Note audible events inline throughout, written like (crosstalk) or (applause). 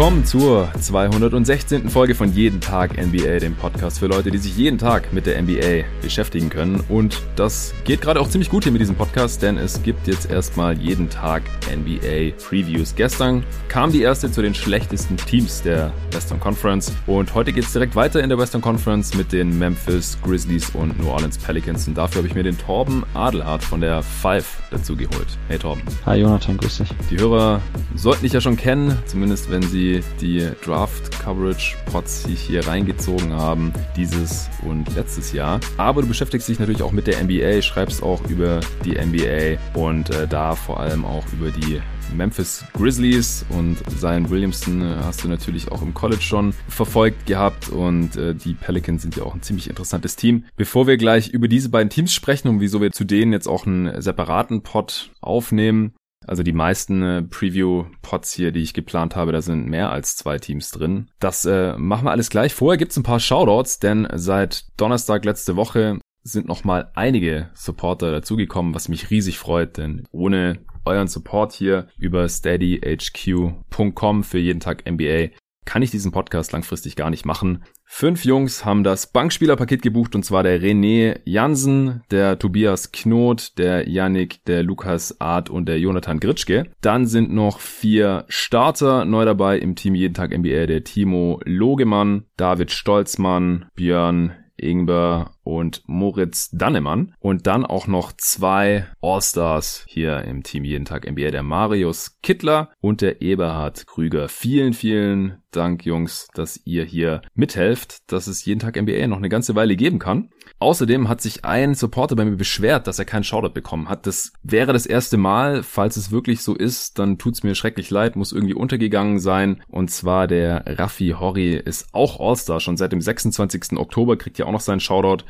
willkommen zur 216. Folge von Jeden Tag NBA, dem Podcast für Leute, die sich jeden Tag mit der NBA beschäftigen können. Und das geht gerade auch ziemlich gut hier mit diesem Podcast, denn es gibt jetzt erstmal jeden Tag NBA Previews. Gestern kam die erste zu den schlechtesten Teams der Western Conference und heute geht es direkt weiter in der Western Conference mit den Memphis Grizzlies und New Orleans Pelicans. Und dafür habe ich mir den Torben Adelhardt von der Five dazu geholt. Hey Torben. Hi Jonathan, grüß dich. Die Hörer sollten dich ja schon kennen, zumindest wenn sie die Draft-Coverage-Pots sich hier reingezogen haben, dieses und letztes Jahr. Aber du beschäftigst dich natürlich auch mit der NBA, schreibst auch über die NBA und äh, da vor allem auch über die Memphis Grizzlies und Zion Williamson äh, hast du natürlich auch im College schon verfolgt gehabt und äh, die Pelicans sind ja auch ein ziemlich interessantes Team. Bevor wir gleich über diese beiden Teams sprechen und wieso wir zu denen jetzt auch einen separaten Pod aufnehmen, also die meisten äh, Preview-Pods hier, die ich geplant habe, da sind mehr als zwei Teams drin. Das äh, machen wir alles gleich. Vorher gibt's ein paar Shoutouts, denn seit Donnerstag letzte Woche sind nochmal einige Supporter dazugekommen, was mich riesig freut, denn ohne euren Support hier über steadyhq.com für jeden Tag NBA kann ich diesen Podcast langfristig gar nicht machen. Fünf Jungs haben das Bankspielerpaket gebucht und zwar der René Jansen, der Tobias Knot, der Yannick, der Lukas Art und der Jonathan Gritschke. Dann sind noch vier Starter neu dabei im Team Jeden Tag NBA, der Timo Logemann, David Stolzmann, Björn Ingber und Moritz Dannemann. Und dann auch noch zwei All-Stars hier im Team Jeden Tag NBA, der Marius Kittler und der Eberhard Krüger. Vielen, vielen Dank, Jungs, dass ihr hier mithelft, dass es jeden Tag NBA noch eine ganze Weile geben kann. Außerdem hat sich ein Supporter bei mir beschwert, dass er keinen Shoutout bekommen hat. Das wäre das erste Mal. Falls es wirklich so ist, dann tut's mir schrecklich leid, muss irgendwie untergegangen sein. Und zwar der Raffi Horry ist auch All-Star. Schon seit dem 26. Oktober kriegt ja auch noch seinen Shoutout.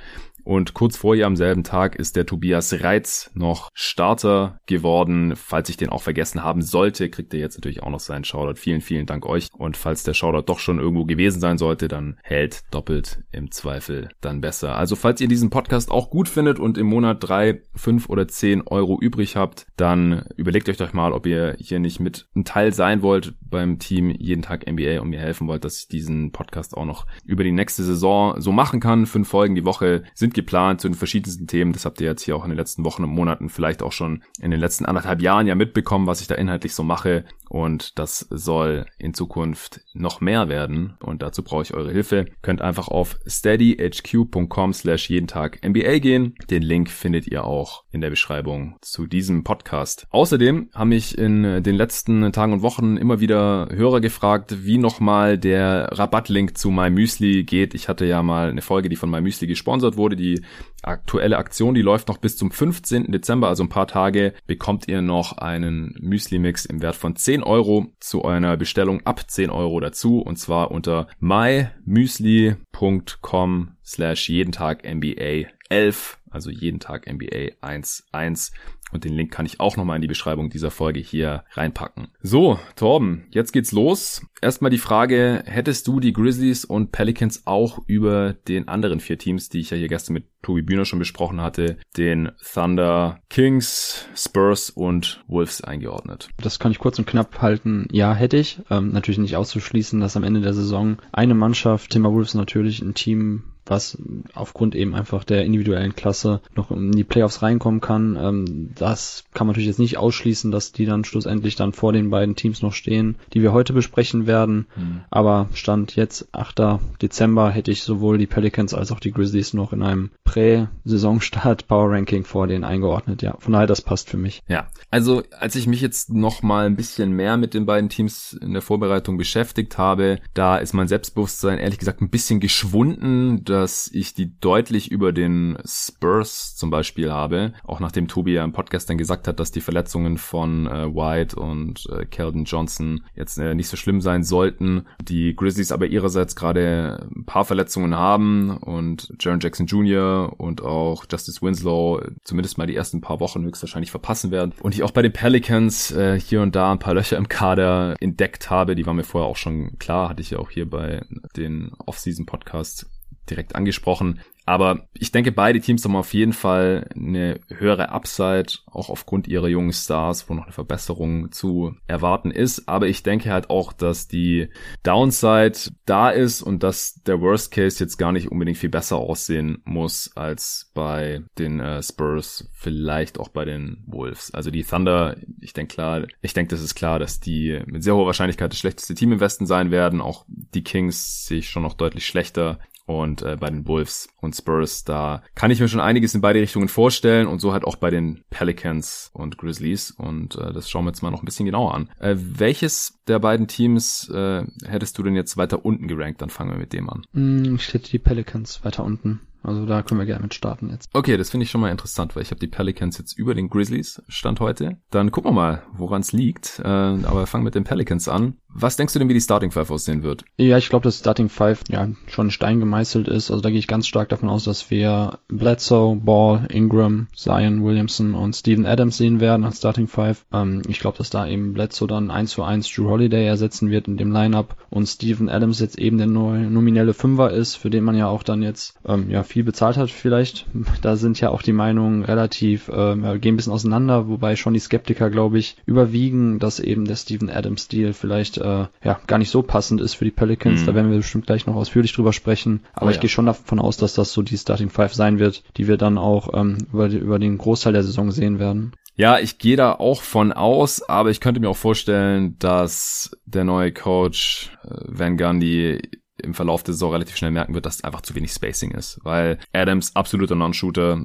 Und kurz vorher am selben Tag ist der Tobias Reitz noch Starter geworden. Falls ich den auch vergessen haben sollte, kriegt er jetzt natürlich auch noch seinen Shoutout. Vielen, vielen Dank euch. Und falls der Shoutout doch schon irgendwo gewesen sein sollte, dann hält doppelt im Zweifel dann besser. Also falls ihr diesen Podcast auch gut findet und im Monat drei, fünf oder zehn Euro übrig habt, dann überlegt euch doch mal, ob ihr hier nicht mit ein Teil sein wollt beim Team jeden Tag NBA und mir helfen wollt, dass ich diesen Podcast auch noch über die nächste Saison so machen kann. Fünf Folgen die Woche sind geplant zu den verschiedensten Themen. Das habt ihr jetzt hier auch in den letzten Wochen und Monaten, vielleicht auch schon in den letzten anderthalb Jahren ja mitbekommen, was ich da inhaltlich so mache. Und das soll in Zukunft noch mehr werden. Und dazu brauche ich eure Hilfe. Könnt einfach auf steadyhq.com slash jeden Tag NBA gehen. Den Link findet ihr auch in der Beschreibung zu diesem Podcast. Außerdem haben mich in den letzten Tagen und Wochen immer wieder Hörer gefragt, wie nochmal der Rabattlink zu MyMüsli geht. Ich hatte ja mal eine Folge, die von MyMüsli gesponsert wurde, die aktuelle Aktion, die läuft noch bis zum 15. Dezember, also ein paar Tage, bekommt ihr noch einen Müsli-Mix im Wert von 10 Euro zu einer Bestellung ab 10 Euro dazu und zwar unter mymüsli.com slash jeden Tag NBA 11, also jeden Tag NBA 11 und den Link kann ich auch nochmal in die Beschreibung dieser Folge hier reinpacken. So, Torben, jetzt geht's los. Erstmal die Frage, hättest du die Grizzlies und Pelicans auch über den anderen vier Teams, die ich ja hier gestern mit Tobi Bühner schon besprochen hatte, den Thunder, Kings, Spurs und Wolves eingeordnet? Das kann ich kurz und knapp halten. Ja, hätte ich. Ähm, natürlich nicht auszuschließen, dass am Ende der Saison eine Mannschaft, Timberwolves natürlich ein Team was aufgrund eben einfach der individuellen Klasse noch in die Playoffs reinkommen kann. Ähm, das kann man natürlich jetzt nicht ausschließen, dass die dann schlussendlich dann vor den beiden Teams noch stehen, die wir heute besprechen werden. Mhm. Aber Stand jetzt 8. Dezember hätte ich sowohl die Pelicans als auch die Grizzlies noch in einem Prä-Saisonstart (laughs) Power Ranking vor denen eingeordnet. Ja, von daher das passt für mich. Ja, also als ich mich jetzt noch mal ein bisschen mehr mit den beiden Teams in der Vorbereitung beschäftigt habe, da ist mein Selbstbewusstsein ehrlich gesagt ein bisschen geschwunden. Da dass ich die deutlich über den Spurs zum Beispiel habe. Auch nachdem Tobi ja im Podcast dann gesagt hat, dass die Verletzungen von äh, White und äh, Keldon Johnson jetzt äh, nicht so schlimm sein sollten. Die Grizzlies aber ihrerseits gerade ein paar Verletzungen haben und Jaron Jackson Jr. und auch Justice Winslow zumindest mal die ersten paar Wochen höchstwahrscheinlich verpassen werden. Und ich auch bei den Pelicans äh, hier und da ein paar Löcher im Kader entdeckt habe. Die waren mir vorher auch schon klar, hatte ich ja auch hier bei den Off-Season-Podcasts direkt angesprochen. Aber ich denke, beide Teams haben auf jeden Fall eine höhere Upside, auch aufgrund ihrer jungen Stars, wo noch eine Verbesserung zu erwarten ist. Aber ich denke halt auch, dass die Downside da ist und dass der Worst Case jetzt gar nicht unbedingt viel besser aussehen muss als bei den äh, Spurs, vielleicht auch bei den Wolves. Also die Thunder, ich denke klar, ich denke, das ist klar, dass die mit sehr hoher Wahrscheinlichkeit das schlechteste Team im Westen sein werden. Auch die Kings sehe ich schon noch deutlich schlechter. Und äh, bei den Wolves und Spurs, da kann ich mir schon einiges in beide Richtungen vorstellen und so halt auch bei den Pelicans und Grizzlies. Und äh, das schauen wir jetzt mal noch ein bisschen genauer an. Äh, welches der beiden Teams äh, hättest du denn jetzt weiter unten gerankt? Dann fangen wir mit dem an. Mm, ich hätte die Pelicans weiter unten. Also da können wir gerne mit starten jetzt. Okay, das finde ich schon mal interessant, weil ich habe die Pelicans jetzt über den Grizzlies Stand heute. Dann gucken wir mal, woran es liegt. Äh, aber fangen mit den Pelicans an. Was denkst du denn, wie die Starting Five aussehen wird? Ja, ich glaube, dass Starting Five ja schon ein Stein gemeißelt ist. Also da gehe ich ganz stark davon aus, dass wir Bledsoe, Ball, Ingram, Zion, Williamson und Steven Adams sehen werden als Starting Five. Ähm, ich glaube, dass da eben Bledsoe dann 1 zu 1 Drew Holiday ersetzen wird in dem Lineup und Steven Adams jetzt eben der neue nominelle Fünfer ist, für den man ja auch dann jetzt ähm, ja viel bezahlt hat vielleicht. Da sind ja auch die Meinungen relativ, äh, gehen ein bisschen auseinander, wobei schon die Skeptiker, glaube ich, überwiegen, dass eben der Steven Adams Deal vielleicht äh, ja gar nicht so passend ist für die Pelicans. Mhm. Da werden wir bestimmt gleich noch ausführlich drüber sprechen. Aber oh, ich ja. gehe schon davon aus, dass das so die Starting Five sein wird, die wir dann auch ähm, über, über den Großteil der Saison sehen werden. Ja, ich gehe da auch von aus, aber ich könnte mir auch vorstellen, dass der neue Coach äh, Van Gundy im Verlauf der Saison relativ schnell merken wird, dass einfach zu wenig Spacing ist. Weil Adams absoluter Non-Shooter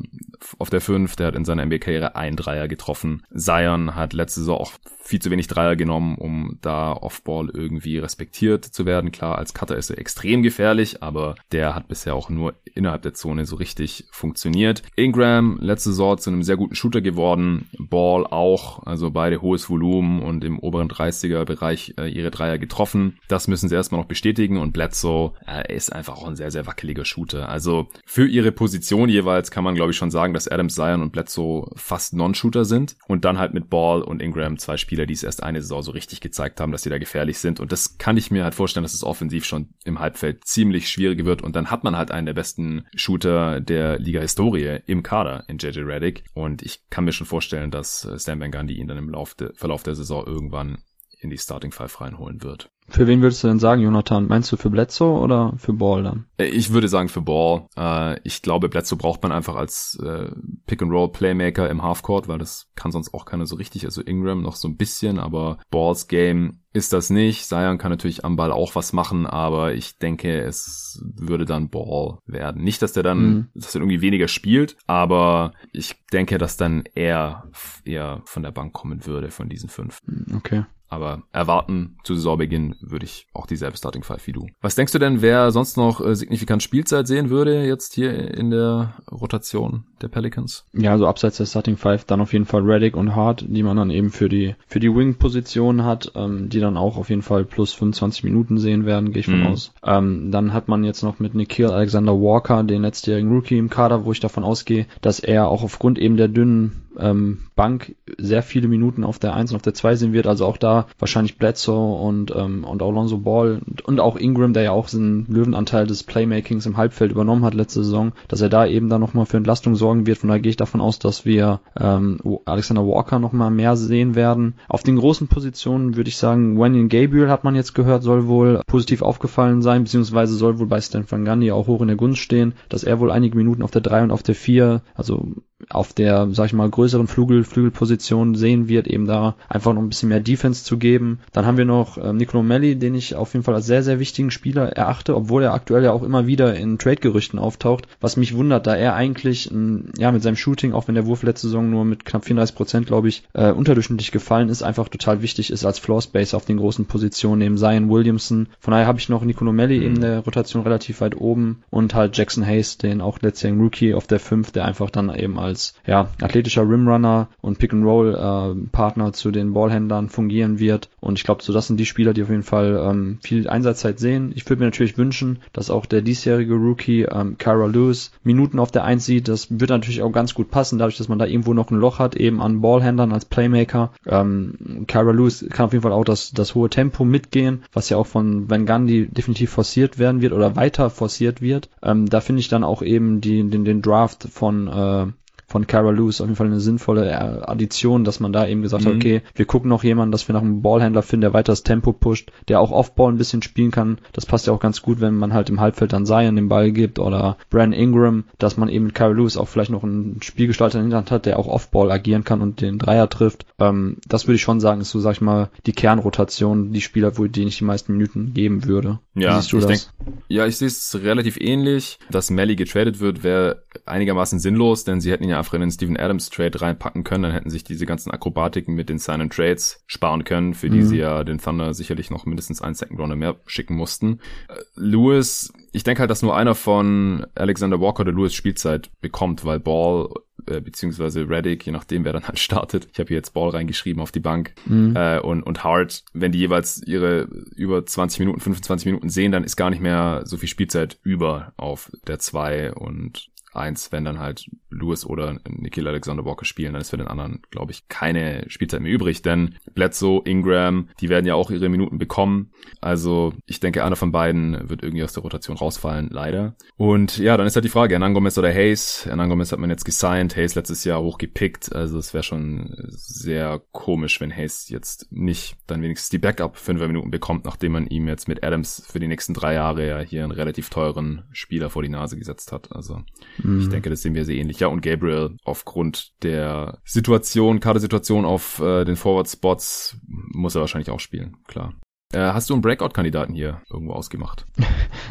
auf der 5, der hat in seiner NBA-Karriere einen Dreier getroffen. Zion hat letzte Saison auch viel zu wenig Dreier genommen, um da Offball irgendwie respektiert zu werden. Klar, als Cutter ist er extrem gefährlich, aber der hat bisher auch nur innerhalb der Zone so richtig funktioniert. Ingram letzte Saison zu einem sehr guten Shooter geworden. Ball auch, also beide hohes Volumen und im oberen 30er Bereich äh, ihre Dreier getroffen. Das müssen sie erstmal noch bestätigen und Bledsoe äh, ist einfach auch ein sehr, sehr wackeliger Shooter. Also für ihre Position jeweils kann man glaube ich schon sagen, dass Adams, Zion und Bledsoe fast Non-Shooter sind und dann halt mit Ball und Ingram zwei Spieler die es erst eine Saison so richtig gezeigt haben, dass sie da gefährlich sind. Und das kann ich mir halt vorstellen, dass es offensiv schon im Halbfeld ziemlich schwierig wird. Und dann hat man halt einen der besten Shooter der Liga-Historie im Kader in JJ Reddick. Und ich kann mir schon vorstellen, dass Stan Van Gundy ihn dann im Verlauf der Saison irgendwann in die Starting Five reinholen wird. Für wen würdest du denn sagen, Jonathan? Meinst du für Bledsoe oder für Ball dann? Äh, ich würde sagen für Ball. Äh, ich glaube, Bledsoe braucht man einfach als äh, Pick-and-Roll-Playmaker im Halfcourt, weil das kann sonst auch keiner so richtig. Also Ingram noch so ein bisschen, aber Balls Game ist das nicht. Zion kann natürlich am Ball auch was machen, aber ich denke, es würde dann Ball werden. Nicht, dass der dann, mhm. dass er irgendwie weniger spielt, aber ich denke, dass dann er eher von der Bank kommen würde von diesen fünf. Okay. Aber erwarten zu Saisonbeginn würde ich auch dieselbe Starting Five wie du. Was denkst du denn, wer sonst noch äh, signifikant Spielzeit sehen würde jetzt hier in der Rotation der Pelicans? Ja, also abseits der Starting Five dann auf jeden Fall Reddick und Hart, die man dann eben für die für die Wing-Position hat, ähm, die dann auch auf jeden Fall plus 25 Minuten sehen werden, gehe ich von mhm. aus. Ähm, dann hat man jetzt noch mit Nikhil Alexander Walker, den letztjährigen Rookie im Kader, wo ich davon ausgehe, dass er auch aufgrund eben der dünnen ähm, Bank sehr viele Minuten auf der 1 und auf der 2 sehen wird. Also auch da wahrscheinlich Bledsoe und, ähm, und Alonso Ball und, und auch Ingram, der ja auch einen Löwenanteil des Playmakings im Halbfeld übernommen hat letzte Saison, dass er da eben dann nochmal für Entlastung sorgen wird. Von daher gehe ich davon aus, dass wir ähm, Alexander Walker nochmal mehr sehen werden. Auf den großen Positionen würde ich sagen, Wenyan Gabriel hat man jetzt gehört, soll wohl positiv aufgefallen sein, beziehungsweise soll wohl bei Stan Van Gundy auch hoch in der Gunst stehen, dass er wohl einige Minuten auf der 3 und auf der 4, also auf der, sag ich mal, größeren Flügel, Flügelposition sehen wird, eben da einfach noch ein bisschen mehr Defense zu geben. Dann haben wir noch ähm, Nicolo Melli, den ich auf jeden Fall als sehr, sehr wichtigen Spieler erachte, obwohl er aktuell ja auch immer wieder in Trade-Gerüchten auftaucht, was mich wundert, da er eigentlich, ähm, ja, mit seinem Shooting, auch wenn der Wurf letzte Saison nur mit knapp 34 Prozent, glaube ich, äh, unterdurchschnittlich gefallen ist, einfach total wichtig ist als Floor Space auf den großen Positionen, neben Zion Williamson. Von daher habe ich noch Nicolo Melli mhm. in der Rotation relativ weit oben und halt Jackson Hayes, den auch letztjährigen Rookie auf der 5, der einfach dann eben als ja, athletischer Rimrunner und Pick-and-Roll-Partner äh, zu den Ballhändlern fungieren wird. Und ich glaube, so das sind die Spieler, die auf jeden Fall ähm, viel Einsatzzeit sehen. Ich würde mir natürlich wünschen, dass auch der diesjährige Rookie ähm, Kyra Lewis Minuten auf der Eins sieht. Das wird natürlich auch ganz gut passen, dadurch, dass man da irgendwo noch ein Loch hat, eben an Ballhändlern als Playmaker. Ähm, Kyra Lewis kann auf jeden Fall auch das, das hohe Tempo mitgehen, was ja auch von Van Gundy definitiv forciert werden wird oder weiter forciert wird. Ähm, da finde ich dann auch eben die, den, den Draft von äh, von Cara Lewis auf jeden Fall eine sinnvolle Addition, dass man da eben gesagt mhm. hat, okay, wir gucken noch jemanden, dass wir noch einen Ballhändler finden, der weiter das Tempo pusht, der auch Offball ein bisschen spielen kann. Das passt ja auch ganz gut, wenn man halt im Halbfeld dann Zion den Ball gibt oder Brandon Ingram, dass man eben mit Cara Lewis auch vielleicht noch einen Spielgestalter in der Hinterhand hat, der auch Offball agieren kann und den Dreier trifft. Ähm, das würde ich schon sagen, ist so, sag ich mal, die Kernrotation, die Spieler, wo denen ich die meisten Minuten geben würde. Ja, ich denk, ja, ich sehe es relativ ähnlich. Dass Melly getradet wird, wäre einigermaßen sinnlos, denn sie hätten ihn ja einfach in den Steven Adams Trade reinpacken können, dann hätten sich diese ganzen Akrobatiken mit den Sign Trades sparen können, für die mhm. sie ja den Thunder sicherlich noch mindestens einen Second Rounder mehr schicken mussten. Äh, Lewis, ich denke halt, dass nur einer von Alexander Walker oder Lewis Spielzeit bekommt, weil Ball äh, beziehungsweise Reddick, je nachdem, wer dann halt startet. Ich habe hier jetzt Ball reingeschrieben auf die Bank. Mhm. Äh, und, und Hart, wenn die jeweils ihre über 20 Minuten, 25 Minuten sehen, dann ist gar nicht mehr so viel Spielzeit über auf der 2 und eins, wenn dann halt Lewis oder Nikhil Alexander Walker spielen, dann ist für den anderen, glaube ich, keine Spielzeit mehr übrig, denn Bledsoe, Ingram, die werden ja auch ihre Minuten bekommen. Also ich denke, einer von beiden wird irgendwie aus der Rotation rausfallen, leider. Und ja, dann ist halt die Frage, Hernan Gomez oder Hayes. Hernan Gomez hat man jetzt gesigned, Hayes letztes Jahr hochgepickt, also es wäre schon sehr komisch, wenn Hayes jetzt nicht dann wenigstens die Backup fünfer Minuten bekommt, nachdem man ihm jetzt mit Adams für die nächsten drei Jahre ja hier einen relativ teuren Spieler vor die Nase gesetzt hat. Also Mhm. Ich denke, das sehen wir sehr ähnlich. Ja, und Gabriel aufgrund der Situation, Kadersituation auf äh, den Forward-Spots muss er wahrscheinlich auch spielen, klar. Äh, hast du einen Breakout-Kandidaten hier irgendwo ausgemacht? (laughs)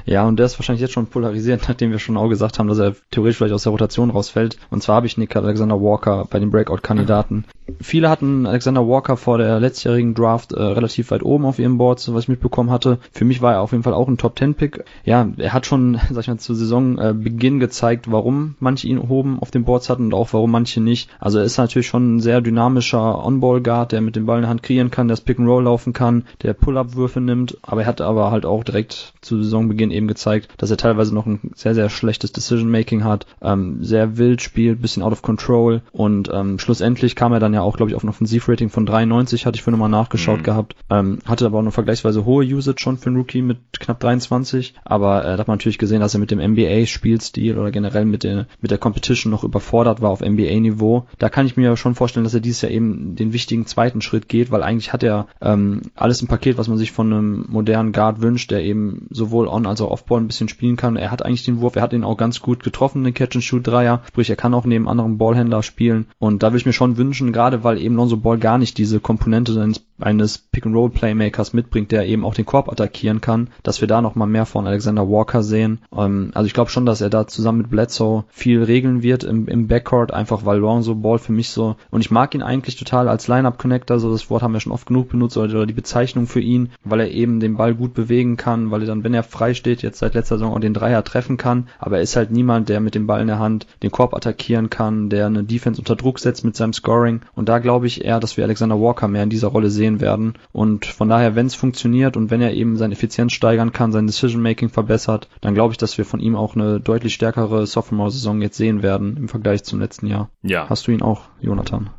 Ja, und der ist wahrscheinlich jetzt schon polarisiert, (laughs) nachdem wir schon auch gesagt haben, dass er theoretisch vielleicht aus der Rotation rausfällt. Und zwar habe ich Nick Alexander Walker bei den Breakout-Kandidaten. Viele hatten Alexander Walker vor der letztjährigen Draft äh, relativ weit oben auf ihrem Board, so was ich mitbekommen hatte. Für mich war er auf jeden Fall auch ein Top-10-Pick. Ja, er hat schon, (laughs) sag ich mal, zu Saisonbeginn äh, gezeigt, warum manche ihn oben auf den Boards hatten und auch warum manche nicht. Also er ist natürlich schon ein sehr dynamischer On-Ball-Guard, der mit dem Ball in der Hand kreieren kann, der das Pick-and-Roll laufen kann, der Pull-Up-Würfe nimmt, aber er hat aber halt auch direkt zu Saisonbeginn eben gezeigt, dass er teilweise noch ein sehr, sehr schlechtes Decision-Making hat, ähm, sehr wild spielt, bisschen out of control und ähm, schlussendlich kam er dann ja auch, glaube ich, auf ein Offensivrating von 93, hatte ich für nochmal nachgeschaut mhm. gehabt, ähm, hatte aber auch eine vergleichsweise hohe Usage schon für einen Rookie mit knapp 23, aber äh, da hat man natürlich gesehen, dass er mit dem NBA-Spielstil oder generell mit der, mit der Competition noch überfordert war auf NBA-Niveau. Da kann ich mir schon vorstellen, dass er dieses Jahr eben den wichtigen zweiten Schritt geht, weil eigentlich hat er ähm, alles im Paket, was man sich von einem modernen Guard wünscht, der eben sowohl on als auch Offball ein bisschen spielen kann. Er hat eigentlich den Wurf, er hat ihn auch ganz gut getroffen, den Catch-and-Shoot-Dreier. Sprich, er kann auch neben anderen Ballhändler spielen. Und da würde ich mir schon wünschen, gerade weil eben Lonzo Ball gar nicht diese Komponente seines eines Pick-and-Roll-Playmakers mitbringt, der eben auch den Korb attackieren kann, dass wir da nochmal mehr von Alexander Walker sehen. Ähm, also ich glaube schon, dass er da zusammen mit Bledsoe viel regeln wird im, im Backcourt, einfach weil Lonzo Ball für mich so, und ich mag ihn eigentlich total als Line-Up-Connector, so das Wort haben wir schon oft genug benutzt, oder, die Bezeichnung für ihn, weil er eben den Ball gut bewegen kann, weil er dann, wenn er frei steht, jetzt seit letzter Saison auch den Dreier treffen kann, aber er ist halt niemand, der mit dem Ball in der Hand den Korb attackieren kann, der eine Defense unter Druck setzt mit seinem Scoring. Und da glaube ich eher, dass wir Alexander Walker mehr in dieser Rolle sehen sehen werden. Und von daher, wenn es funktioniert und wenn er eben seine Effizienz steigern kann, sein Decision-Making verbessert, dann glaube ich, dass wir von ihm auch eine deutlich stärkere Sophomore-Saison jetzt sehen werden im Vergleich zum letzten Jahr. Ja. Hast du ihn auch, Jonathan?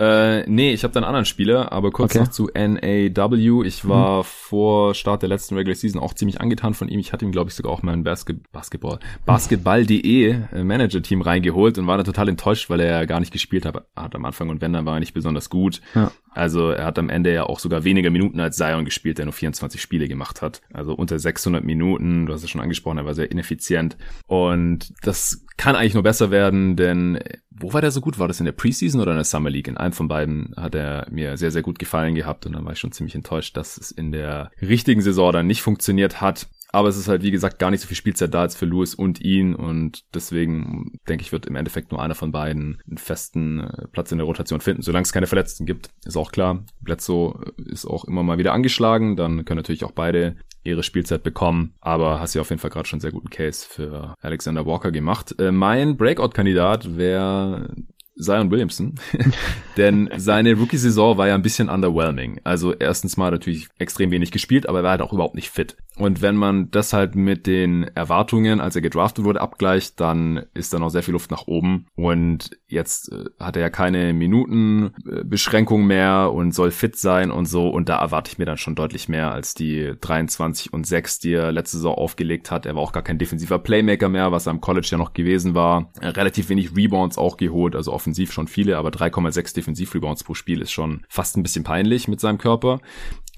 Äh, nee, ich habe da einen anderen Spieler, aber kurz okay. noch zu NAW. Ich war mhm. vor Start der letzten Regular Season auch ziemlich angetan von ihm. Ich hatte ihm, glaube ich, sogar auch mein Basket Basketball, Basketball.de äh, Manager-Team reingeholt und war da total enttäuscht, weil er ja gar nicht gespielt hat, hat am Anfang und wenn, dann war er nicht besonders gut. Ja. Also er hat am Ende ja auch sogar weniger Minuten als Zion gespielt, der nur 24 Spiele gemacht hat. Also unter 600 Minuten, du hast es schon angesprochen, er war sehr ineffizient. Und das kann eigentlich nur besser werden, denn wo war der so gut? War das in der Preseason oder in der Summer League? In einem von beiden hat er mir sehr, sehr gut gefallen gehabt und dann war ich schon ziemlich enttäuscht, dass es in der richtigen Saison dann nicht funktioniert hat. Aber es ist halt, wie gesagt, gar nicht so viel Spielzeit da als für Lewis und ihn. Und deswegen denke ich, wird im Endeffekt nur einer von beiden einen festen äh, Platz in der Rotation finden. Solange es keine Verletzten gibt, ist auch klar. Bledsoe ist auch immer mal wieder angeschlagen. Dann können natürlich auch beide ihre Spielzeit bekommen. Aber hast ja auf jeden Fall gerade schon einen sehr guten Case für Alexander Walker gemacht. Äh, mein Breakout-Kandidat wäre Zion Williamson, (laughs) denn seine Rookie-Saison war ja ein bisschen underwhelming. Also erstens mal natürlich extrem wenig gespielt, aber er war halt auch überhaupt nicht fit. Und wenn man das halt mit den Erwartungen, als er gedraftet wurde, abgleicht, dann ist da noch sehr viel Luft nach oben. Und jetzt äh, hat er ja keine Minutenbeschränkung mehr und soll fit sein und so. Und da erwarte ich mir dann schon deutlich mehr als die 23 und 6, die er letzte Saison aufgelegt hat. Er war auch gar kein defensiver Playmaker mehr, was er am College ja noch gewesen war. Relativ wenig Rebounds auch geholt, also offensiv schon viele, aber 3,6 Defensiv-Rebounds pro Spiel ist schon fast ein bisschen peinlich mit seinem Körper.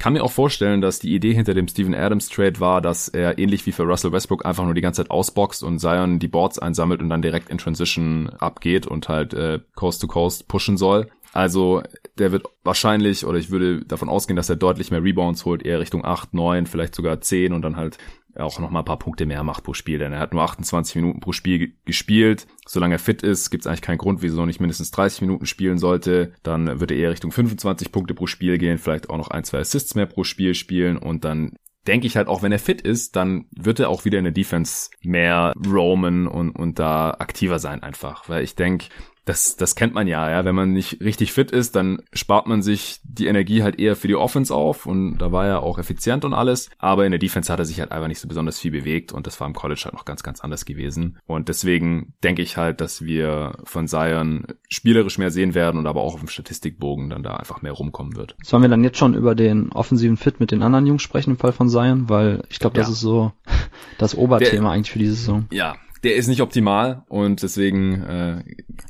Kann mir auch vorstellen, dass die Idee hinter dem Steven Adams Trade war, dass er ähnlich wie für Russell Westbrook einfach nur die ganze Zeit ausboxt und Zion die Boards einsammelt und dann direkt in Transition abgeht und halt äh, Coast to Coast pushen soll. Also der wird wahrscheinlich, oder ich würde davon ausgehen, dass er deutlich mehr Rebounds holt, eher Richtung 8, 9, vielleicht sogar 10 und dann halt auch noch mal ein paar Punkte mehr macht pro Spiel, denn er hat nur 28 Minuten pro Spiel gespielt. Solange er fit ist, gibt es eigentlich keinen Grund, wieso er nicht mindestens 30 Minuten spielen sollte. Dann würde er eher Richtung 25 Punkte pro Spiel gehen, vielleicht auch noch ein, zwei Assists mehr pro Spiel spielen und dann denke ich halt auch, wenn er fit ist, dann wird er auch wieder in der Defense mehr roamen und, und da aktiver sein einfach. Weil ich denke, das, das kennt man ja, ja. Wenn man nicht richtig fit ist, dann spart man sich die Energie halt eher für die Offense auf und da war er auch effizient und alles. Aber in der Defense hat er sich halt einfach nicht so besonders viel bewegt und das war im College halt noch ganz, ganz anders gewesen. Und deswegen denke ich halt, dass wir von Zion spielerisch mehr sehen werden und aber auch auf dem Statistikbogen dann da einfach mehr rumkommen wird. Sollen wir dann jetzt schon über den offensiven Fit mit den anderen Jungs sprechen im Fall von Zion? Weil ich glaube, das ja. ist so (laughs) das Oberthema der, eigentlich für diese Saison. Ja, der ist nicht optimal und deswegen, äh,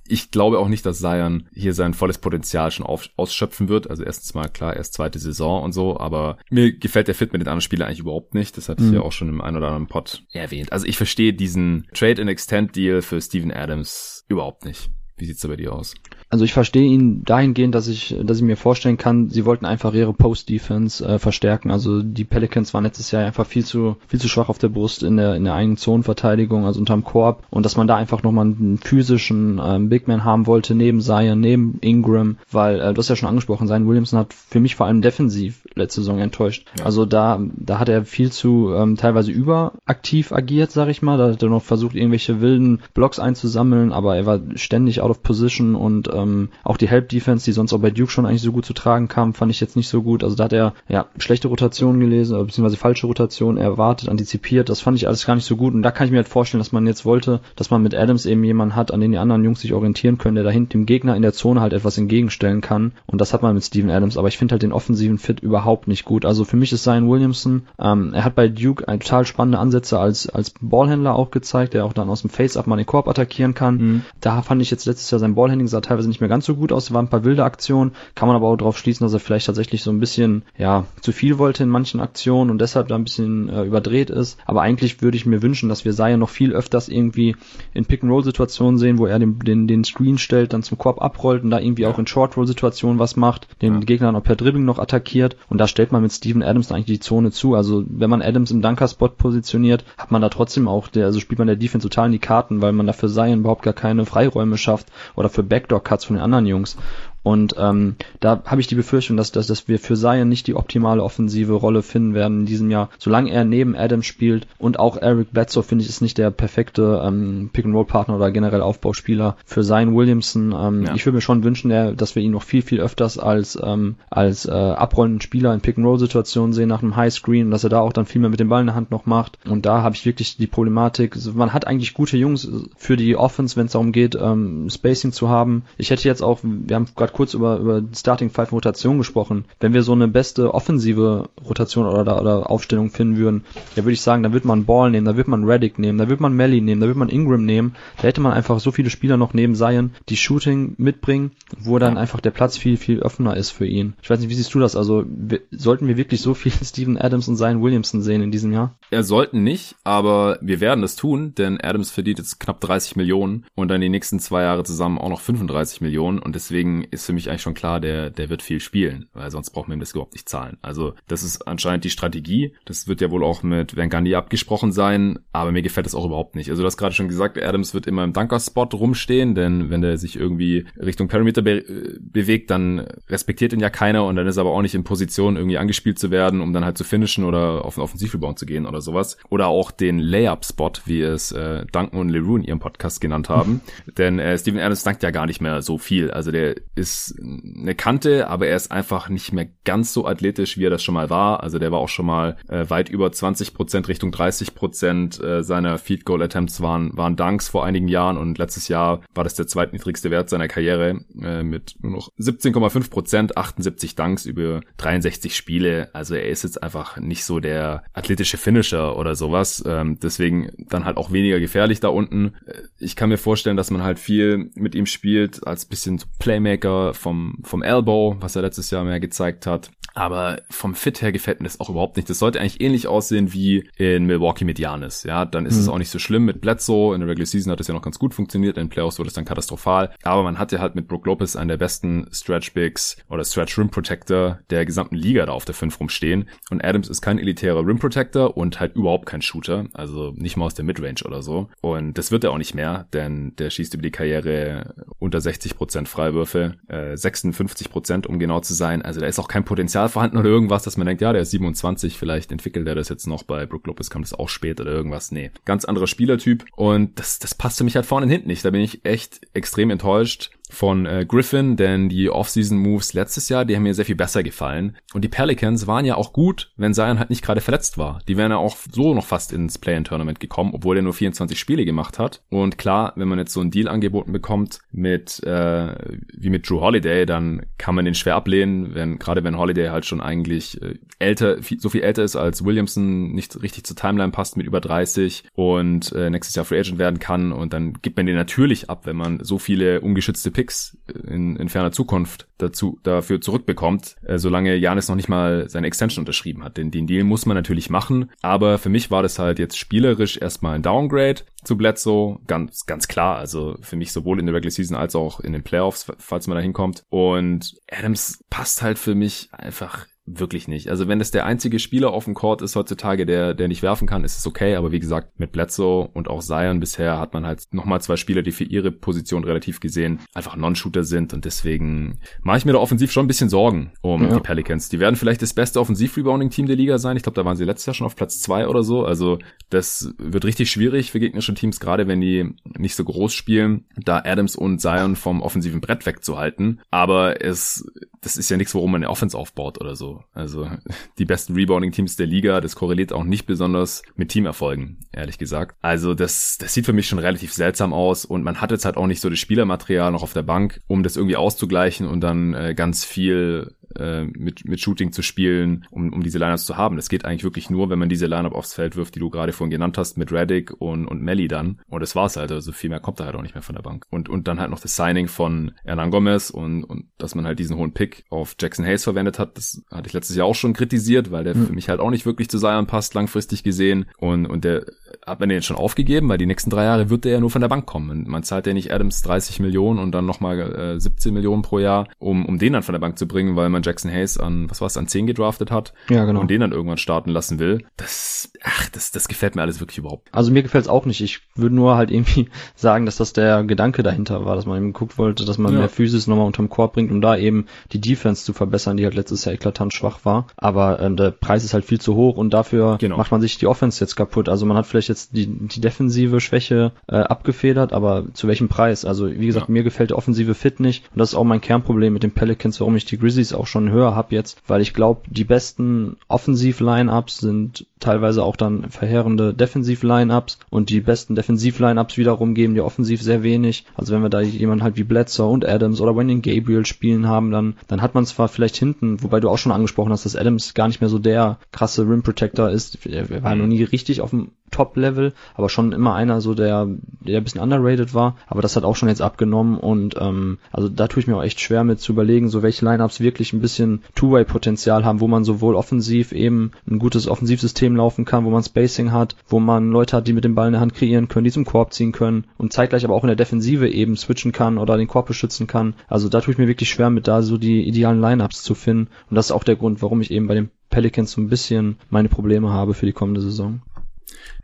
ich glaube auch nicht, dass Zion hier sein volles Potenzial schon auf, ausschöpfen wird. Also erstens mal klar, erst zweite Saison und so, aber mir gefällt der Fit mit den anderen Spielern eigentlich überhaupt nicht. Das hatte mhm. ich ja auch schon im einen oder anderen Pod erwähnt. Also ich verstehe diesen Trade and Extend Deal für Steven Adams überhaupt nicht. Wie sieht's da bei dir aus? Also ich verstehe ihn dahingehend, dass ich, dass ich mir vorstellen kann, sie wollten einfach ihre Post-Defense äh, verstärken. Also die Pelicans waren letztes Jahr einfach viel zu, viel zu schwach auf der Brust in der, in der eigenen Zonenverteidigung, also unterm Korb. Und dass man da einfach nochmal einen physischen ähm, Big Man haben wollte, neben Zion, neben Ingram, weil, äh, du hast ja schon angesprochen, Zion Williamson hat für mich vor allem defensiv letzte Saison enttäuscht. Ja. Also da, da hat er viel zu ähm, teilweise überaktiv agiert, sag ich mal. Da hat er noch versucht, irgendwelche wilden Blocks einzusammeln, aber er war ständig out of position und äh, ähm, auch die Help Defense, die sonst auch bei Duke schon eigentlich so gut zu tragen kam, fand ich jetzt nicht so gut. Also da hat er ja schlechte Rotationen gelesen, beziehungsweise falsche Rotationen erwartet, antizipiert. Das fand ich alles gar nicht so gut. Und da kann ich mir halt vorstellen, dass man jetzt wollte, dass man mit Adams eben jemanden hat, an den die anderen Jungs sich orientieren können, der da hinten dem Gegner in der Zone halt etwas entgegenstellen kann. Und das hat man mit Steven Adams. Aber ich finde halt den offensiven Fit überhaupt nicht gut. Also für mich ist Zion Williamson, ähm, er hat bei Duke ein total spannende Ansätze als, als Ballhändler auch gezeigt, der auch dann aus dem Face-Up mal den Korb attackieren kann. Mhm. Da fand ich jetzt letztes Jahr sein Ballhandling sah teilweise nicht mehr ganz so gut aus, waren ein paar wilde Aktionen, kann man aber auch darauf schließen, dass er vielleicht tatsächlich so ein bisschen, ja, zu viel wollte in manchen Aktionen und deshalb da ein bisschen äh, überdreht ist. Aber eigentlich würde ich mir wünschen, dass wir Zion noch viel öfters irgendwie in Pick-and-Roll-Situationen sehen, wo er den, den, den Screen stellt, dann zum Korb abrollt und da irgendwie auch in Short-Roll-Situationen was macht, den ja. Gegner noch per Dribbling noch attackiert und da stellt man mit Steven Adams eigentlich die Zone zu. Also wenn man Adams im Dunker-Spot positioniert, hat man da trotzdem auch, der, also spielt man der Defense total in die Karten, weil man dafür Zion überhaupt gar keine Freiräume schafft oder für Backdoor-Cuts von den anderen Jungs. Und ähm, da habe ich die Befürchtung, dass, dass, dass wir für Zion nicht die optimale offensive Rolle finden werden in diesem Jahr. Solange er neben Adams spielt und auch Eric Bledsoe, finde ich, ist nicht der perfekte ähm, Pick-and-Roll-Partner oder generell Aufbauspieler für Zion Williamson. Ähm, ja. Ich würde mir schon wünschen, der, dass wir ihn noch viel, viel öfters als, ähm, als äh, abrollenden Spieler in Pick-and-Roll-Situationen sehen nach einem High-Screen dass er da auch dann viel mehr mit dem Ball in der Hand noch macht. Und da habe ich wirklich die Problematik, man hat eigentlich gute Jungs für die Offense, wenn es darum geht, ähm, Spacing zu haben. Ich hätte jetzt auch, wir haben gerade gerade kurz über, über Starting Five Rotation gesprochen. Wenn wir so eine beste offensive Rotation oder, oder Aufstellung finden würden, ja würde ich sagen, da wird man Ball nehmen, da wird man Reddick nehmen, da wird man Melly nehmen, da wird man Ingram nehmen. Da hätte man einfach so viele Spieler noch neben Zion, die Shooting mitbringen, wo dann einfach der Platz viel, viel offener ist für ihn. Ich weiß nicht, wie siehst du das? Also wir, sollten wir wirklich so viel (laughs) Steven Adams und Zion Williamson sehen in diesem Jahr? Er sollten nicht, aber wir werden es tun, denn Adams verdient jetzt knapp 30 Millionen und dann die nächsten zwei Jahre zusammen auch noch 35 Millionen und deswegen ist ist für mich eigentlich schon klar, der, der wird viel spielen, weil sonst braucht man ihm das überhaupt nicht zahlen. Also das ist anscheinend die Strategie. Das wird ja wohl auch mit Van Gundy abgesprochen sein, aber mir gefällt das auch überhaupt nicht. Also du hast gerade schon gesagt, Adams wird immer im Dunker-Spot rumstehen, denn wenn der sich irgendwie Richtung Perimeter be bewegt, dann respektiert ihn ja keiner und dann ist er aber auch nicht in Position, irgendwie angespielt zu werden, um dann halt zu finishen oder auf den Offensivrebound zu gehen oder sowas. Oder auch den Layup-Spot, wie es äh, Duncan und Leroux in ihrem Podcast genannt haben. (laughs) denn äh, Steven Adams dankt ja gar nicht mehr so viel. Also der ist eine Kante, aber er ist einfach nicht mehr ganz so athletisch, wie er das schon mal war. Also der war auch schon mal äh, weit über 20 Prozent Richtung 30 Prozent äh, seiner Field Goal Attempts waren, waren Dunks vor einigen Jahren und letztes Jahr war das der zweitniedrigste Wert seiner Karriere äh, mit nur noch 17,5 Prozent, 78 Dunks über 63 Spiele. Also er ist jetzt einfach nicht so der athletische Finisher oder sowas. Ähm, deswegen dann halt auch weniger gefährlich da unten. Äh, ich kann mir vorstellen, dass man halt viel mit ihm spielt als bisschen Playmaker vom, vom Elbow, was er letztes Jahr mehr gezeigt hat. Aber vom Fit her gefällt mir das auch überhaupt nicht. Das sollte eigentlich ähnlich aussehen wie in Milwaukee mit Janis. Ja, dann ist mhm. es auch nicht so schlimm mit Bledsoe. In der Regular Season hat es ja noch ganz gut funktioniert. In den Playoffs wurde es dann katastrophal. Aber man hatte halt mit Brook Lopez einen der besten Stretch Bigs oder Stretch Rim Protector der gesamten Liga da auf der 5 rumstehen. Und Adams ist kein elitärer Rim Protector und halt überhaupt kein Shooter. Also nicht mal aus der Midrange oder so. Und das wird er auch nicht mehr, denn der schießt über die Karriere unter 60% Freiwürfe, äh, 56% um genau zu sein. Also da ist auch kein Potenzial vorhanden oder irgendwas, dass man denkt, ja, der ist 27, vielleicht entwickelt er das jetzt noch bei Brook Lopez, kam das auch später oder irgendwas. Nee, ganz anderer Spielertyp und das, das passt mich halt vorne und hinten nicht. Da bin ich echt extrem enttäuscht von äh, Griffin, denn die Off-Season-Moves letztes Jahr, die haben mir sehr viel besser gefallen. Und die Pelicans waren ja auch gut, wenn Zion halt nicht gerade verletzt war. Die wären ja auch so noch fast ins Play-in-Tournament gekommen, obwohl er nur 24 Spiele gemacht hat. Und klar, wenn man jetzt so ein Deal angeboten bekommt mit äh, wie mit Drew Holiday, dann kann man den schwer ablehnen, wenn gerade wenn Holiday halt schon eigentlich äh, älter, viel, so viel älter ist als Williamson, nicht richtig zur Timeline passt mit über 30 und äh, nächstes Jahr Free Agent werden kann und dann gibt man den natürlich ab, wenn man so viele ungeschützte Picks in, in ferner Zukunft dazu, dafür zurückbekommt, äh, solange Janis noch nicht mal seine Extension unterschrieben hat. Denn den Deal muss man natürlich machen. Aber für mich war das halt jetzt spielerisch erstmal ein Downgrade zu Bledsoe. Ganz, ganz klar. Also für mich sowohl in der Regular Season als auch in den Playoffs, falls man da hinkommt. Und Adams passt halt für mich einfach wirklich nicht. Also wenn es der einzige Spieler auf dem Court ist heutzutage, der, der nicht werfen kann, ist es okay. Aber wie gesagt, mit Bledsoe und auch Zion bisher hat man halt nochmal zwei Spieler, die für ihre Position relativ gesehen einfach Non-Shooter sind. Und deswegen mache ich mir da offensiv schon ein bisschen Sorgen um ja. die Pelicans. Die werden vielleicht das beste Offensiv-Rebounding-Team der Liga sein. Ich glaube, da waren sie letztes Jahr schon auf Platz zwei oder so. Also das wird richtig schwierig für gegnerische Teams, gerade wenn die nicht so groß spielen, da Adams und Zion vom offensiven Brett wegzuhalten. Aber es, das ist ja nichts, worum man eine Offense aufbaut oder so. Also (laughs) die besten Rebounding-Teams der Liga, das korreliert auch nicht besonders mit Teamerfolgen, ehrlich gesagt. Also das, das sieht für mich schon relativ seltsam aus und man hat jetzt halt auch nicht so das Spielermaterial noch auf der Bank, um das irgendwie auszugleichen und dann äh, ganz viel äh, mit, mit Shooting zu spielen, um, um diese Lineups zu haben. Das geht eigentlich wirklich nur, wenn man diese Lineup aufs Feld wirft, die du gerade vorhin genannt hast, mit Reddick und, und Melly dann. Und das war's halt. Also viel mehr kommt da halt auch nicht mehr von der Bank. Und, und dann halt noch das Signing von Hernan Gomez und, und dass man halt diesen hohen Pick auf Jackson Hayes verwendet hat, das hatte ich letztes Jahr auch schon kritisiert, weil der mhm. für mich halt auch nicht wirklich zu Zion passt, langfristig gesehen. Und, und der hat man den jetzt schon aufgegeben, weil die nächsten drei Jahre wird der ja nur von der Bank kommen. Man zahlt ja nicht Adams 30 Millionen und dann nochmal äh, 17 Millionen pro Jahr, um, um den dann von der Bank zu bringen, weil man Jackson Hayes an, was war es, an 10 gedraftet hat. Ja, genau. Und den dann irgendwann starten lassen will. Das, ach, das, das gefällt mir alles wirklich überhaupt. Also mir gefällt es auch nicht. Ich würde nur halt irgendwie (laughs) sagen, dass das der Gedanke dahinter war, dass man eben geguckt wollte, dass man ja. mehr Physis nochmal unterm Korb bringt, um da eben die Defense zu verbessern, die halt letztes Jahr eklatant schwach war. Aber äh, der Preis ist halt viel zu hoch und dafür genau. macht man sich die Offense jetzt kaputt. Also man hat vielleicht jetzt die, die defensive Schwäche äh, abgefedert, aber zu welchem Preis? Also wie gesagt, ja. mir gefällt der offensive Fit nicht und das ist auch mein Kernproblem mit den Pelicans, warum ich die Grizzlies auch schon höher habe jetzt, weil ich glaube, die besten Offensiv-Line-Ups sind teilweise auch dann verheerende Defensiv-Line-Ups und die besten Defensiv-Line-Ups wiederum geben dir offensiv sehr wenig. Also wenn wir da jemanden halt wie Bledsoe und Adams oder Wendell Gabriel spielen haben, dann, dann hat man zwar vielleicht hinten, wobei du auch schon angesprochen hast, dass Adams gar nicht mehr so der krasse Rim Protector ist. Er war mhm. noch nie richtig auf dem Top Top-Level, aber schon immer einer so, der, der ein bisschen underrated war, aber das hat auch schon jetzt abgenommen und ähm, also da tue ich mir auch echt schwer mit zu überlegen, so welche Lineups wirklich ein bisschen Two-Way-Potenzial haben, wo man sowohl offensiv eben ein gutes Offensivsystem laufen kann, wo man Spacing hat, wo man Leute hat, die mit dem Ball in der Hand kreieren können, die zum Korb ziehen können und zeitgleich aber auch in der Defensive eben switchen kann oder den Korb beschützen kann. Also da tue ich mir wirklich schwer mit da so die idealen Lineups zu finden und das ist auch der Grund, warum ich eben bei den Pelicans so ein bisschen meine Probleme habe für die kommende Saison.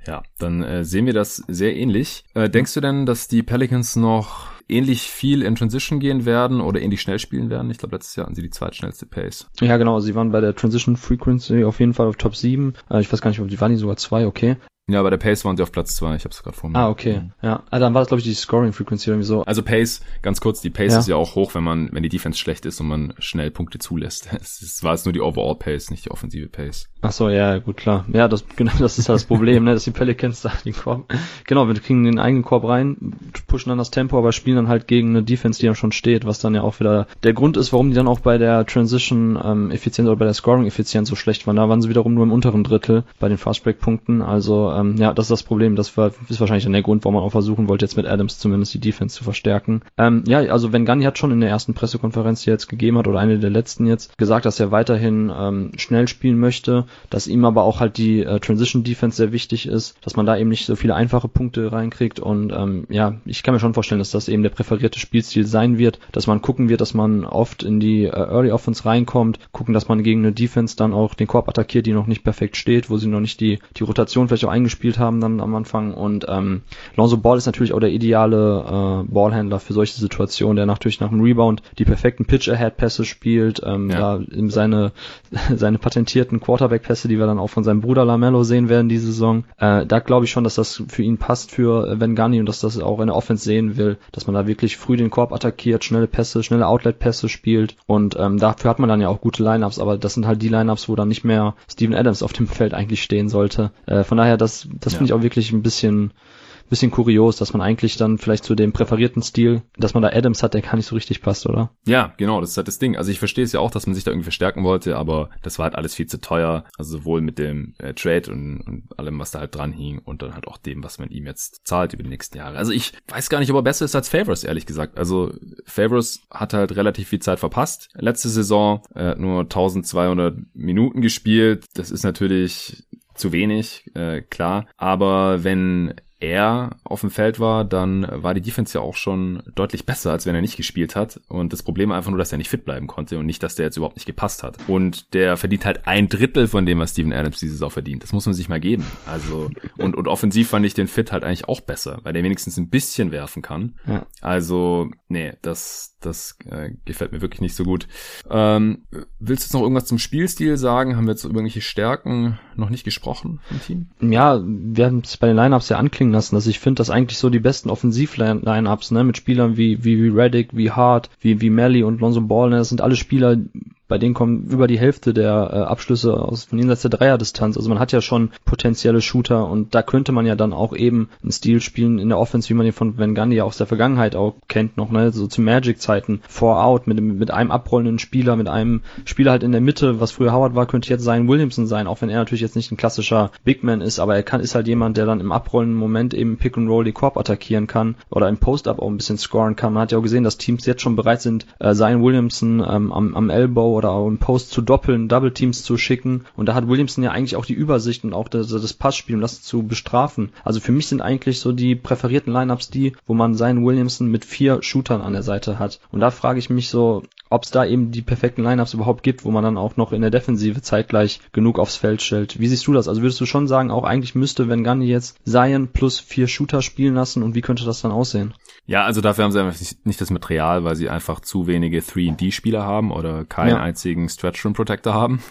Ja, dann äh, sehen wir das sehr ähnlich. Äh, denkst du denn, dass die Pelicans noch ähnlich viel in Transition gehen werden oder ähnlich schnell spielen werden? Ich glaube, letztes Jahr hatten sie die zweitschnellste Pace. Ja, genau. Sie waren bei der Transition Frequency auf jeden Fall auf Top 7. Äh, ich weiß gar nicht, ob die waren die sogar zwei, okay. Ja, bei der Pace waren sie auf Platz zwei. Ich habe es gerade vor mir. Ah, okay. Ja, ah, dann war das glaube ich die Scoring Frequency irgendwie so. Also Pace, ganz kurz, die Pace ja. ist ja auch hoch, wenn man, wenn die Defense schlecht ist und man schnell Punkte zulässt. (laughs) Es war jetzt nur die Overall Pace, nicht die offensive Pace. Ach so, ja, gut, klar. Ja, das (laughs) genau, das ist ja das Problem, ne, dass die Pelicans da den Korb. Genau, wir kriegen den eigenen Korb rein, pushen dann das Tempo, aber spielen dann halt gegen eine Defense, die ja schon steht, was dann ja auch wieder der Grund ist, warum die dann auch bei der Transition ähm, Effizienz oder bei der Scoring Effizienz so schlecht waren. Da waren sie wiederum nur im unteren Drittel bei den Fastbreak Punkten. Also ähm, ja, das ist das Problem. Das war, ist wahrscheinlich dann der Grund, warum man auch versuchen wollte, jetzt mit Adams zumindest die Defense zu verstärken. Ähm, ja, also wenn Gunny hat schon in der ersten Pressekonferenz, die er jetzt gegeben hat, oder eine der letzten jetzt, gesagt, dass er weiterhin ähm, schnell spielen möchte, dass ihm aber auch halt die äh, Transition Defense sehr wichtig ist, dass man da eben nicht so viele einfache Punkte reinkriegt und ähm, ja, ich kann mir schon vorstellen, dass das eben der präferierte Spielstil sein wird, dass man gucken wird, dass man oft in die äh, Early Offense reinkommt, gucken, dass man gegen eine Defense dann auch den Korb attackiert, die noch nicht perfekt steht, wo sie noch nicht die, die Rotation vielleicht auch eingespielt haben dann am Anfang. Und ähm, Lonzo Ball ist natürlich auch der ideale äh, Ballhändler für solche Situationen, der natürlich nach dem Rebound die perfekten Pitch-Ahead-Pässe spielt, ähm, ja. da seine, (laughs) seine patentierten Quarterback-Pässe, die wir dann auch von seinem Bruder Lamello sehen werden diese Saison. Äh, da glaube ich schon, dass das für ihn passt für Van Gunny und dass das auch in der Offense sehen will, dass man da wirklich früh den Korb attackiert, schnelle Pässe, schnelle Outlet-Pässe spielt und ähm, dafür hat man dann ja auch gute Lineups, aber das sind halt die Lineups, wo dann nicht mehr Steven Adams auf dem Feld eigentlich stehen sollte. Äh, von daher, das, das ja. finde ich auch wirklich ein bisschen bisschen kurios, dass man eigentlich dann vielleicht zu dem präferierten Stil, dass man da Adams hat, der gar nicht so richtig passt, oder? Ja, genau, das ist halt das Ding. Also ich verstehe es ja auch, dass man sich da irgendwie verstärken wollte, aber das war halt alles viel zu teuer. Also sowohl mit dem äh, Trade und, und allem, was da halt dran hing und dann halt auch dem, was man ihm jetzt zahlt über die nächsten Jahre. Also ich weiß gar nicht, ob er besser ist als Favors, ehrlich gesagt. Also Favors hat halt relativ viel Zeit verpasst. Letzte Saison äh, nur 1200 Minuten gespielt. Das ist natürlich zu wenig, äh, klar. Aber wenn er auf dem Feld war, dann war die Defense ja auch schon deutlich besser, als wenn er nicht gespielt hat. Und das Problem war einfach nur, dass er nicht fit bleiben konnte und nicht, dass der jetzt überhaupt nicht gepasst hat. Und der verdient halt ein Drittel von dem, was Steven Adams dieses auch verdient. Das muss man sich mal geben. Also, und, und offensiv fand ich den Fit halt eigentlich auch besser, weil der wenigstens ein bisschen werfen kann. Ja. Also, nee, das, das äh, gefällt mir wirklich nicht so gut. Ähm, willst du jetzt noch irgendwas zum Spielstil sagen? Haben wir jetzt über irgendwelche Stärken noch nicht gesprochen im Team? Ja, wir haben es bei den Lineups ja anklingen lassen, dass ich finde, dass eigentlich so die besten Offensiv-Lineups, ne, mit Spielern wie, wie, wie Reddick, wie Hart, wie, wie Melly und Lonzo Ball, ne, das sind alle Spieler, bei denen kommen über die Hälfte der äh, Abschlüsse aus von jenseits der Dreierdistanz. Also man hat ja schon potenzielle Shooter und da könnte man ja dann auch eben einen Stil spielen in der Offense, wie man ihn von Van Gundy ja aus der Vergangenheit auch kennt noch, ne, so zu Magic-Zeiten, Four-Out, mit, mit einem abrollenden Spieler, mit einem Spieler halt in der Mitte, was früher Howard war, könnte jetzt sein Williamson sein, auch wenn er natürlich jetzt nicht ein klassischer Big Man ist, aber er kann, ist halt jemand, der dann im abrollenden Moment eben Pick and Roll die Korb attackieren kann oder im Post-Up auch ein bisschen scoren kann. Man hat ja auch gesehen, dass Teams jetzt schon bereit sind, äh, Zion Williamson ähm, am, am Elbow oder auch Post zu doppeln, Double Teams zu schicken. Und da hat Williamson ja eigentlich auch die Übersicht und auch das, das Passspiel, um das zu bestrafen. Also für mich sind eigentlich so die präferierten Lineups die, wo man seinen Williamson mit vier Shootern an der Seite hat. Und da frage ich mich so, ob es da eben die perfekten Lineups überhaupt gibt, wo man dann auch noch in der Defensive zeitgleich genug aufs Feld stellt. Wie siehst du das? Also würdest du schon sagen, auch eigentlich müsste, wenn Gunny jetzt Zion plus vier Shooter spielen lassen und wie könnte das dann aussehen? Ja, also dafür haben sie einfach nicht das Material, weil sie einfach zu wenige 3D-Spieler haben oder keinen ja. einzigen Stretch Rim Protector haben.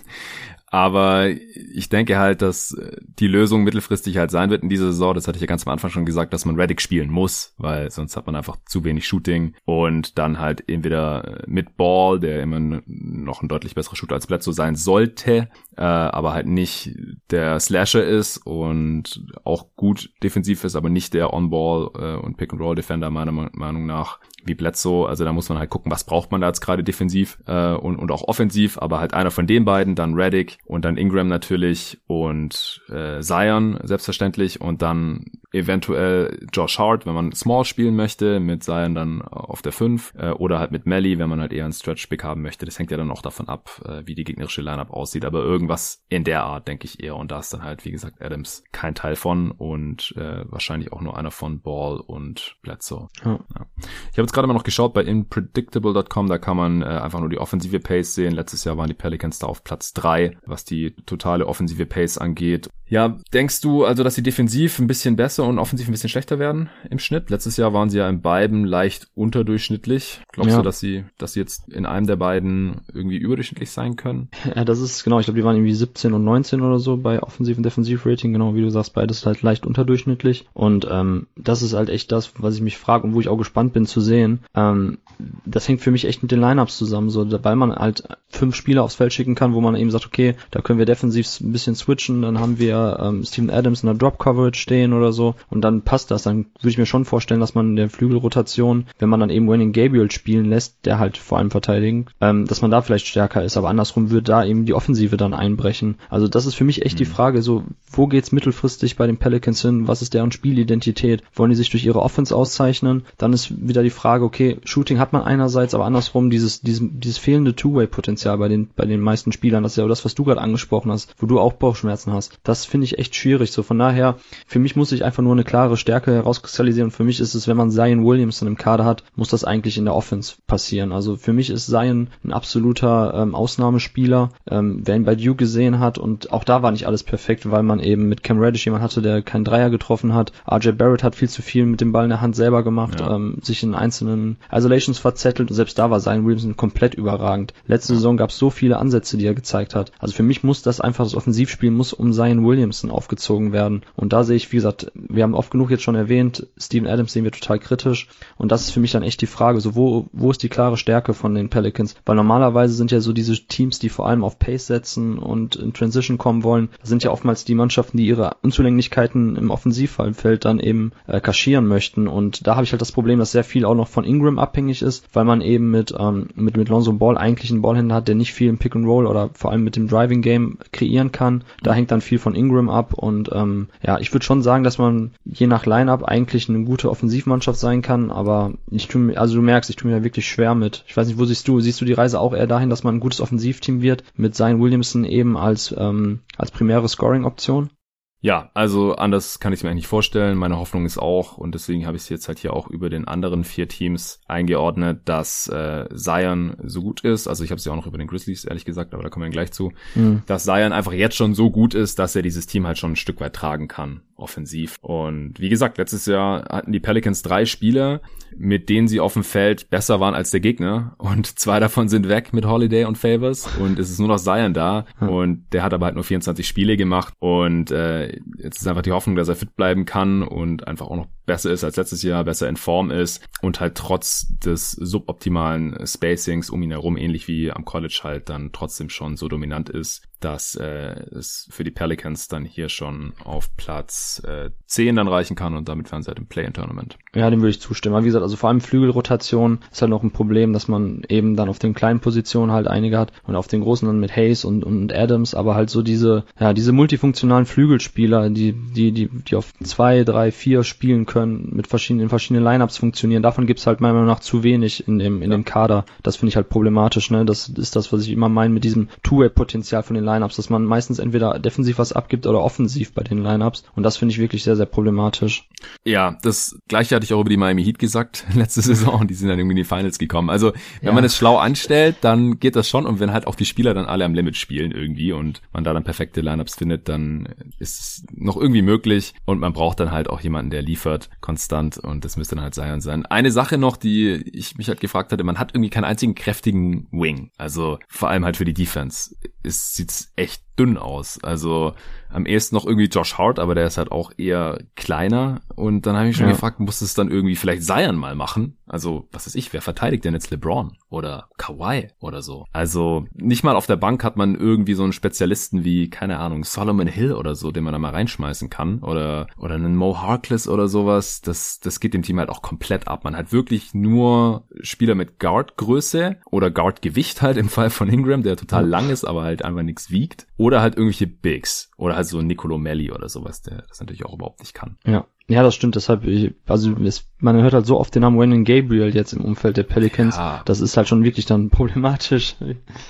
Aber ich denke halt, dass äh, die Lösung mittelfristig halt sein wird in dieser Saison. Das hatte ich ja ganz am Anfang schon gesagt, dass man Reddick spielen muss, weil sonst hat man einfach zu wenig Shooting und dann halt entweder äh, mit Ball, der immer noch ein deutlich besserer Shooter als Bledsoe sein sollte, äh, aber halt nicht der Slasher ist und auch gut defensiv ist, aber nicht der On-Ball äh, und Pick-and-Roll-Defender meiner Meinung nach wie Bledsoe. Also da muss man halt gucken, was braucht man da jetzt gerade defensiv äh, und, und auch offensiv. Aber halt einer von den beiden, dann Reddick und dann Ingram natürlich und äh, Zion selbstverständlich und dann eventuell Josh Hart, wenn man Small spielen möchte, mit Zion dann auf der 5 äh, oder halt mit Melly, wenn man halt eher einen Stretch-Pick haben möchte. Das hängt ja dann auch davon ab, äh, wie die gegnerische Lineup aussieht. Aber irgendwas in der Art, denke ich eher. Und da ist dann halt, wie gesagt, Adams kein Teil von und äh, wahrscheinlich auch nur einer von Ball und Bledsoe. Ja. Ja. Ich habe jetzt gerade mal noch geschaut bei Impredictable.com, da kann man äh, einfach nur die offensive Pace sehen. Letztes Jahr waren die Pelicans da auf Platz 3, was die totale offensive Pace angeht. Ja, denkst du also, dass sie defensiv ein bisschen besser und offensiv ein bisschen schlechter werden im Schnitt? Letztes Jahr waren sie ja in beiden leicht unterdurchschnittlich. Glaubst ja. du, dass sie, dass sie jetzt in einem der beiden irgendwie überdurchschnittlich sein können? Ja, das ist genau. Ich glaube, die waren irgendwie 17 und 19 oder so bei Offensiv- und Defensiv-Rating. Genau, wie du sagst, beides halt leicht unterdurchschnittlich. Und ähm, das ist halt echt das, was ich mich frage und wo ich auch gespannt bin zu sehen. Ähm, das hängt für mich echt mit den Lineups zusammen, so, weil man halt fünf Spieler aufs Feld schicken kann, wo man eben sagt, okay, da können wir defensiv ein bisschen switchen, dann haben wir ähm, Steven Adams in der Drop Coverage stehen oder so und dann passt das. Dann würde ich mir schon vorstellen, dass man in der Flügelrotation, wenn man dann eben Winning Gabriel spielen lässt, der halt vor allem verteidigen, ähm, dass man da vielleicht stärker ist, aber andersrum würde da eben die Offensive dann einbrechen. Also das ist für mich echt mhm. die Frage, so, wo geht's mittelfristig bei den Pelicans hin? Was ist deren Spielidentität? Wollen die sich durch ihre Offense auszeichnen? Dann ist wieder die Frage, okay, Shooting hat man einerseits, aber andersrum dieses, dieses, dieses fehlende Two-Way-Potenzial bei den, bei den meisten Spielern, das ist ja das, was du gerade angesprochen hast, wo du auch Bauchschmerzen hast. Das finde ich echt schwierig. So von daher, für mich muss ich einfach nur eine klare Stärke herauskristallisieren. Für mich ist es, wenn man Zion Williamson im Kader hat, muss das eigentlich in der Offense passieren. Also für mich ist Zion ein absoluter ähm, Ausnahmespieler. Ähm, wer ihn bei Duke gesehen hat und auch da war nicht alles perfekt, weil man eben mit Cam Reddish jemand hatte, der keinen Dreier getroffen hat. RJ Barrett hat viel zu viel mit dem Ball in der Hand selber gemacht, ja. ähm, sich in einzelnen Isolations verzettelt und selbst da war Zion Williamson komplett überragend. Letzte. Saison gab es so viele Ansätze, die er gezeigt hat. Also für mich muss das einfach das Offensivspiel muss um Zion Williamson aufgezogen werden. Und da sehe ich, wie gesagt, wir haben oft genug jetzt schon erwähnt, Steven Adams sehen wir total kritisch. Und das ist für mich dann echt die Frage, so wo, wo ist die klare Stärke von den Pelicans? Weil normalerweise sind ja so diese Teams, die vor allem auf Pace setzen und in Transition kommen wollen, sind ja oftmals die Mannschaften, die ihre Unzulänglichkeiten im Offensivfeld dann eben äh, kaschieren möchten. Und da habe ich halt das Problem, dass sehr viel auch noch von Ingram abhängig ist, weil man eben mit, ähm, mit, mit Lonzo Ball eigentlich einen Ballhändler hat, der nicht viel im Pick and Roll oder vor allem mit dem Driving Game kreieren kann. Da hängt dann viel von Ingram ab und ähm, ja, ich würde schon sagen, dass man je nach Lineup eigentlich eine gute Offensivmannschaft sein kann, aber ich tu also du merkst, ich tue mir da wirklich schwer mit. Ich weiß nicht, wo siehst du? Siehst du die Reise auch eher dahin, dass man ein gutes Offensivteam wird mit Zion Williamson eben als ähm, als primäre Scoring-Option? Ja, also anders kann ich es mir eigentlich nicht vorstellen. Meine Hoffnung ist auch, und deswegen habe ich es jetzt halt hier auch über den anderen vier Teams eingeordnet, dass äh, Zion so gut ist. Also ich habe es ja auch noch über den Grizzlies, ehrlich gesagt, aber da kommen wir gleich zu. Mhm. Dass Zion einfach jetzt schon so gut ist, dass er dieses Team halt schon ein Stück weit tragen kann offensiv. Und wie gesagt, letztes Jahr hatten die Pelicans drei Spieler, mit denen sie auf dem Feld besser waren als der Gegner. Und zwei davon sind weg mit Holiday und Favors. Und es ist nur noch Zion da. Und der hat aber halt nur 24 Spiele gemacht. Und äh, jetzt ist einfach die Hoffnung, dass er fit bleiben kann und einfach auch noch besser ist als letztes Jahr, besser in Form ist und halt trotz des suboptimalen Spacings um ihn herum, ähnlich wie am College halt, dann trotzdem schon so dominant ist, dass äh, es für die Pelicans dann hier schon auf Platz äh, 10 dann reichen kann und damit wären sie halt im Play-in-Tournament. Ja, dem würde ich zustimmen. wie gesagt, also vor allem Flügelrotation ist halt noch ein Problem, dass man eben dann auf den kleinen Positionen halt einige hat und auf den großen dann mit Hayes und, und Adams, aber halt so diese, ja, diese multifunktionalen Flügelspieler, die, die, die, die auf zwei, drei, vier spielen können, mit verschiedenen, in verschiedenen Lineups funktionieren, davon gibt's halt meiner Meinung nach zu wenig in dem, in ja. dem Kader. Das finde ich halt problematisch, ne? Das ist das, was ich immer meine mit diesem Two-Way-Potenzial von den Lineups, dass man meistens entweder defensiv was abgibt oder offensiv bei den Lineups. Und das finde ich wirklich sehr, sehr problematisch. Ja, das gleiche hatte ich auch über die Miami Heat gesagt (laughs) letzte Saison. Die sind dann irgendwie in die Finals gekommen. Also, wenn ja. man es schlau anstellt, dann geht das schon. Und wenn halt auch die Spieler dann alle am Limit spielen irgendwie und man da dann perfekte Lineups findet, dann ist es noch irgendwie möglich. Und man braucht dann halt auch jemanden, der liefert konstant. Und das müsste dann halt Zion sein. Eine Sache noch, die ich mich halt gefragt hatte, man hat irgendwie keinen einzigen kräftigen Wing. Also vor allem halt für die Defense. Es sieht echt dünn aus. Also am ehesten noch irgendwie Josh Hart, aber der ist halt auch eher kleiner. Und dann habe ich schon ja. gefragt, muss es dann irgendwie vielleicht Zion mal machen? Also, was ist ich, wer verteidigt denn jetzt LeBron oder Kawhi oder so? Also, nicht mal auf der Bank hat man irgendwie so einen Spezialisten wie, keine Ahnung, Solomon Hill oder so, den man da mal reinschmeißen kann. Oder, oder einen Mo Harkless oder sowas. Das, das geht dem Team halt auch komplett ab. Man hat wirklich nur Spieler mit Guard-Größe oder Guard-Gewicht halt im Fall von Ingram, der total lang ist, aber halt einfach nichts wiegt. Oder halt irgendwelche Bigs. Oder halt so Nicolo Melli oder sowas, der das natürlich auch überhaupt nicht kann. Ja. Ja, das stimmt, deshalb, ich, also es, man hört halt so oft den Namen Wendell Gabriel jetzt im Umfeld der Pelicans. Ja. Das ist halt schon wirklich dann (laughs) problematisch.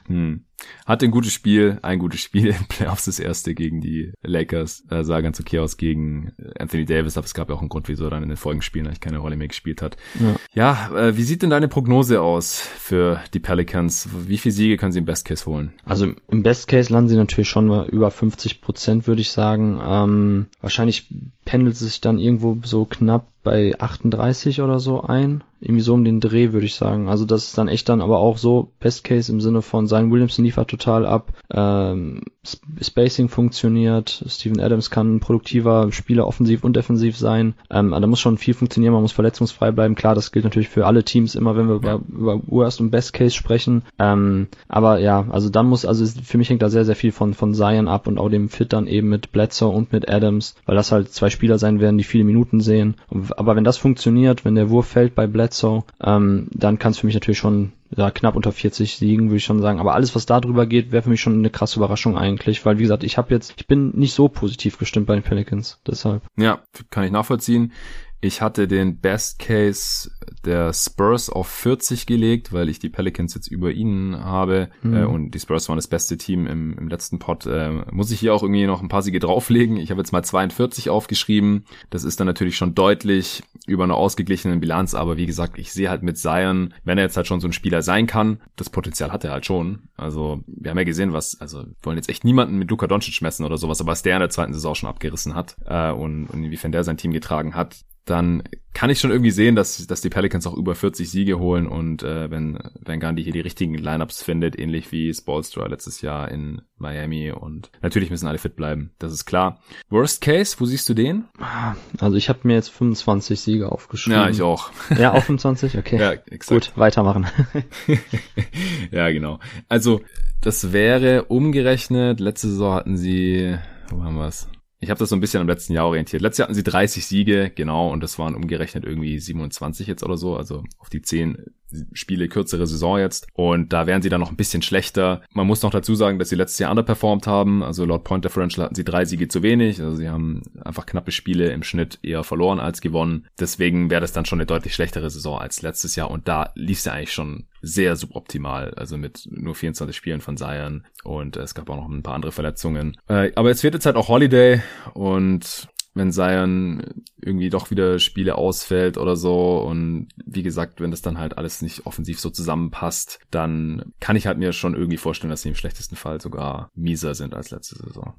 Hm. Hatte ein gutes Spiel, ein gutes Spiel im (laughs) Playoffs, das erste gegen die Lakers. Äh, sah ganz okay aus gegen Anthony Davis, aber es gab ja auch einen Grund, wieso er dann in den folgenden Spielen eigentlich keine Rolle mehr gespielt hat. Ja, ja äh, wie sieht denn deine Prognose aus für die Pelicans? Wie viele Siege können sie im Best Case holen? Also im Best Case landen sie natürlich schon mal über 50 Prozent, würde ich sagen. Ähm, wahrscheinlich pendelt es sich dann irgendwo so knapp bei 38 oder so ein. Irgendwie so um den Dreh, würde ich sagen. Also das ist dann echt dann aber auch so Best Case im Sinne von Zion Williamson liefert total ab, ähm, Spacing funktioniert, Steven Adams kann ein produktiver Spieler offensiv und defensiv sein. Ähm, da muss schon viel funktionieren, man muss verletzungsfrei bleiben. Klar, das gilt natürlich für alle Teams immer, wenn wir ja. über, über Worst und Best Case sprechen. Ähm, aber ja, also dann muss, also für mich hängt da sehr, sehr viel von, von Zion ab und auch dem Fit dann eben mit Bledsoe und mit Adams, weil das halt zwei Spieler sein werden, die viele Minuten sehen. Aber wenn das funktioniert, wenn der Wurf fällt bei Bledsoe, ähm, dann kann es für mich natürlich schon ja, knapp unter 40 Siegen, würde ich schon sagen. Aber alles, was da drüber geht, wäre für mich schon eine krasse Überraschung eigentlich, weil wie gesagt, ich habe jetzt, ich bin nicht so positiv gestimmt bei den Pelicans, deshalb. Ja, kann ich nachvollziehen. Ich hatte den Best Case der Spurs auf 40 gelegt, weil ich die Pelicans jetzt über ihnen habe mhm. äh, und die Spurs waren das beste Team im, im letzten Pot. Äh, muss ich hier auch irgendwie noch ein paar Siege drauflegen. Ich habe jetzt mal 42 aufgeschrieben. Das ist dann natürlich schon deutlich über einer ausgeglichenen Bilanz, aber wie gesagt, ich sehe halt mit Zion, wenn er jetzt halt schon so ein Spieler sein kann, das Potenzial hat er halt schon. Also wir haben ja gesehen, was, also wollen jetzt echt niemanden mit Luka Doncic messen oder sowas, aber was der in der zweiten Saison schon abgerissen hat äh, und, und inwiefern der sein Team getragen hat, dann kann ich schon irgendwie sehen, dass, dass die Pelicans auch über 40 Siege holen und äh, wenn, wenn Gandhi hier die richtigen Lineups findet, ähnlich wie Spolstra letztes Jahr in Miami und natürlich müssen alle fit bleiben, das ist klar. Worst Case, wo siehst du den? Also ich habe mir jetzt 25 Siege aufgeschrieben. Ja, ich auch. (laughs) Ja, auch 25? Okay. ja, exakt. Gut, weitermachen. (laughs) ja, genau. Also das wäre umgerechnet, letzte Saison hatten sie, wo haben wir es? Ich habe das so ein bisschen am letzten Jahr orientiert. Letztes Jahr hatten sie 30 Siege, genau, und das waren umgerechnet irgendwie 27 jetzt oder so, also auf die 10 Spiele kürzere Saison jetzt. Und da wären sie dann noch ein bisschen schlechter. Man muss noch dazu sagen, dass sie letztes Jahr underperformed haben. Also laut Point Differential hatten sie drei Siege zu wenig. Also sie haben einfach knappe Spiele im Schnitt eher verloren als gewonnen. Deswegen wäre das dann schon eine deutlich schlechtere Saison als letztes Jahr. Und da lief es ja eigentlich schon sehr suboptimal. Also mit nur 24 Spielen von Zion. Und es gab auch noch ein paar andere Verletzungen. Äh, aber jetzt wird jetzt halt auch Holiday und wenn Zion irgendwie doch wieder Spiele ausfällt oder so. Und wie gesagt, wenn das dann halt alles nicht offensiv so zusammenpasst, dann kann ich halt mir schon irgendwie vorstellen, dass sie im schlechtesten Fall sogar mieser sind als letzte Saison.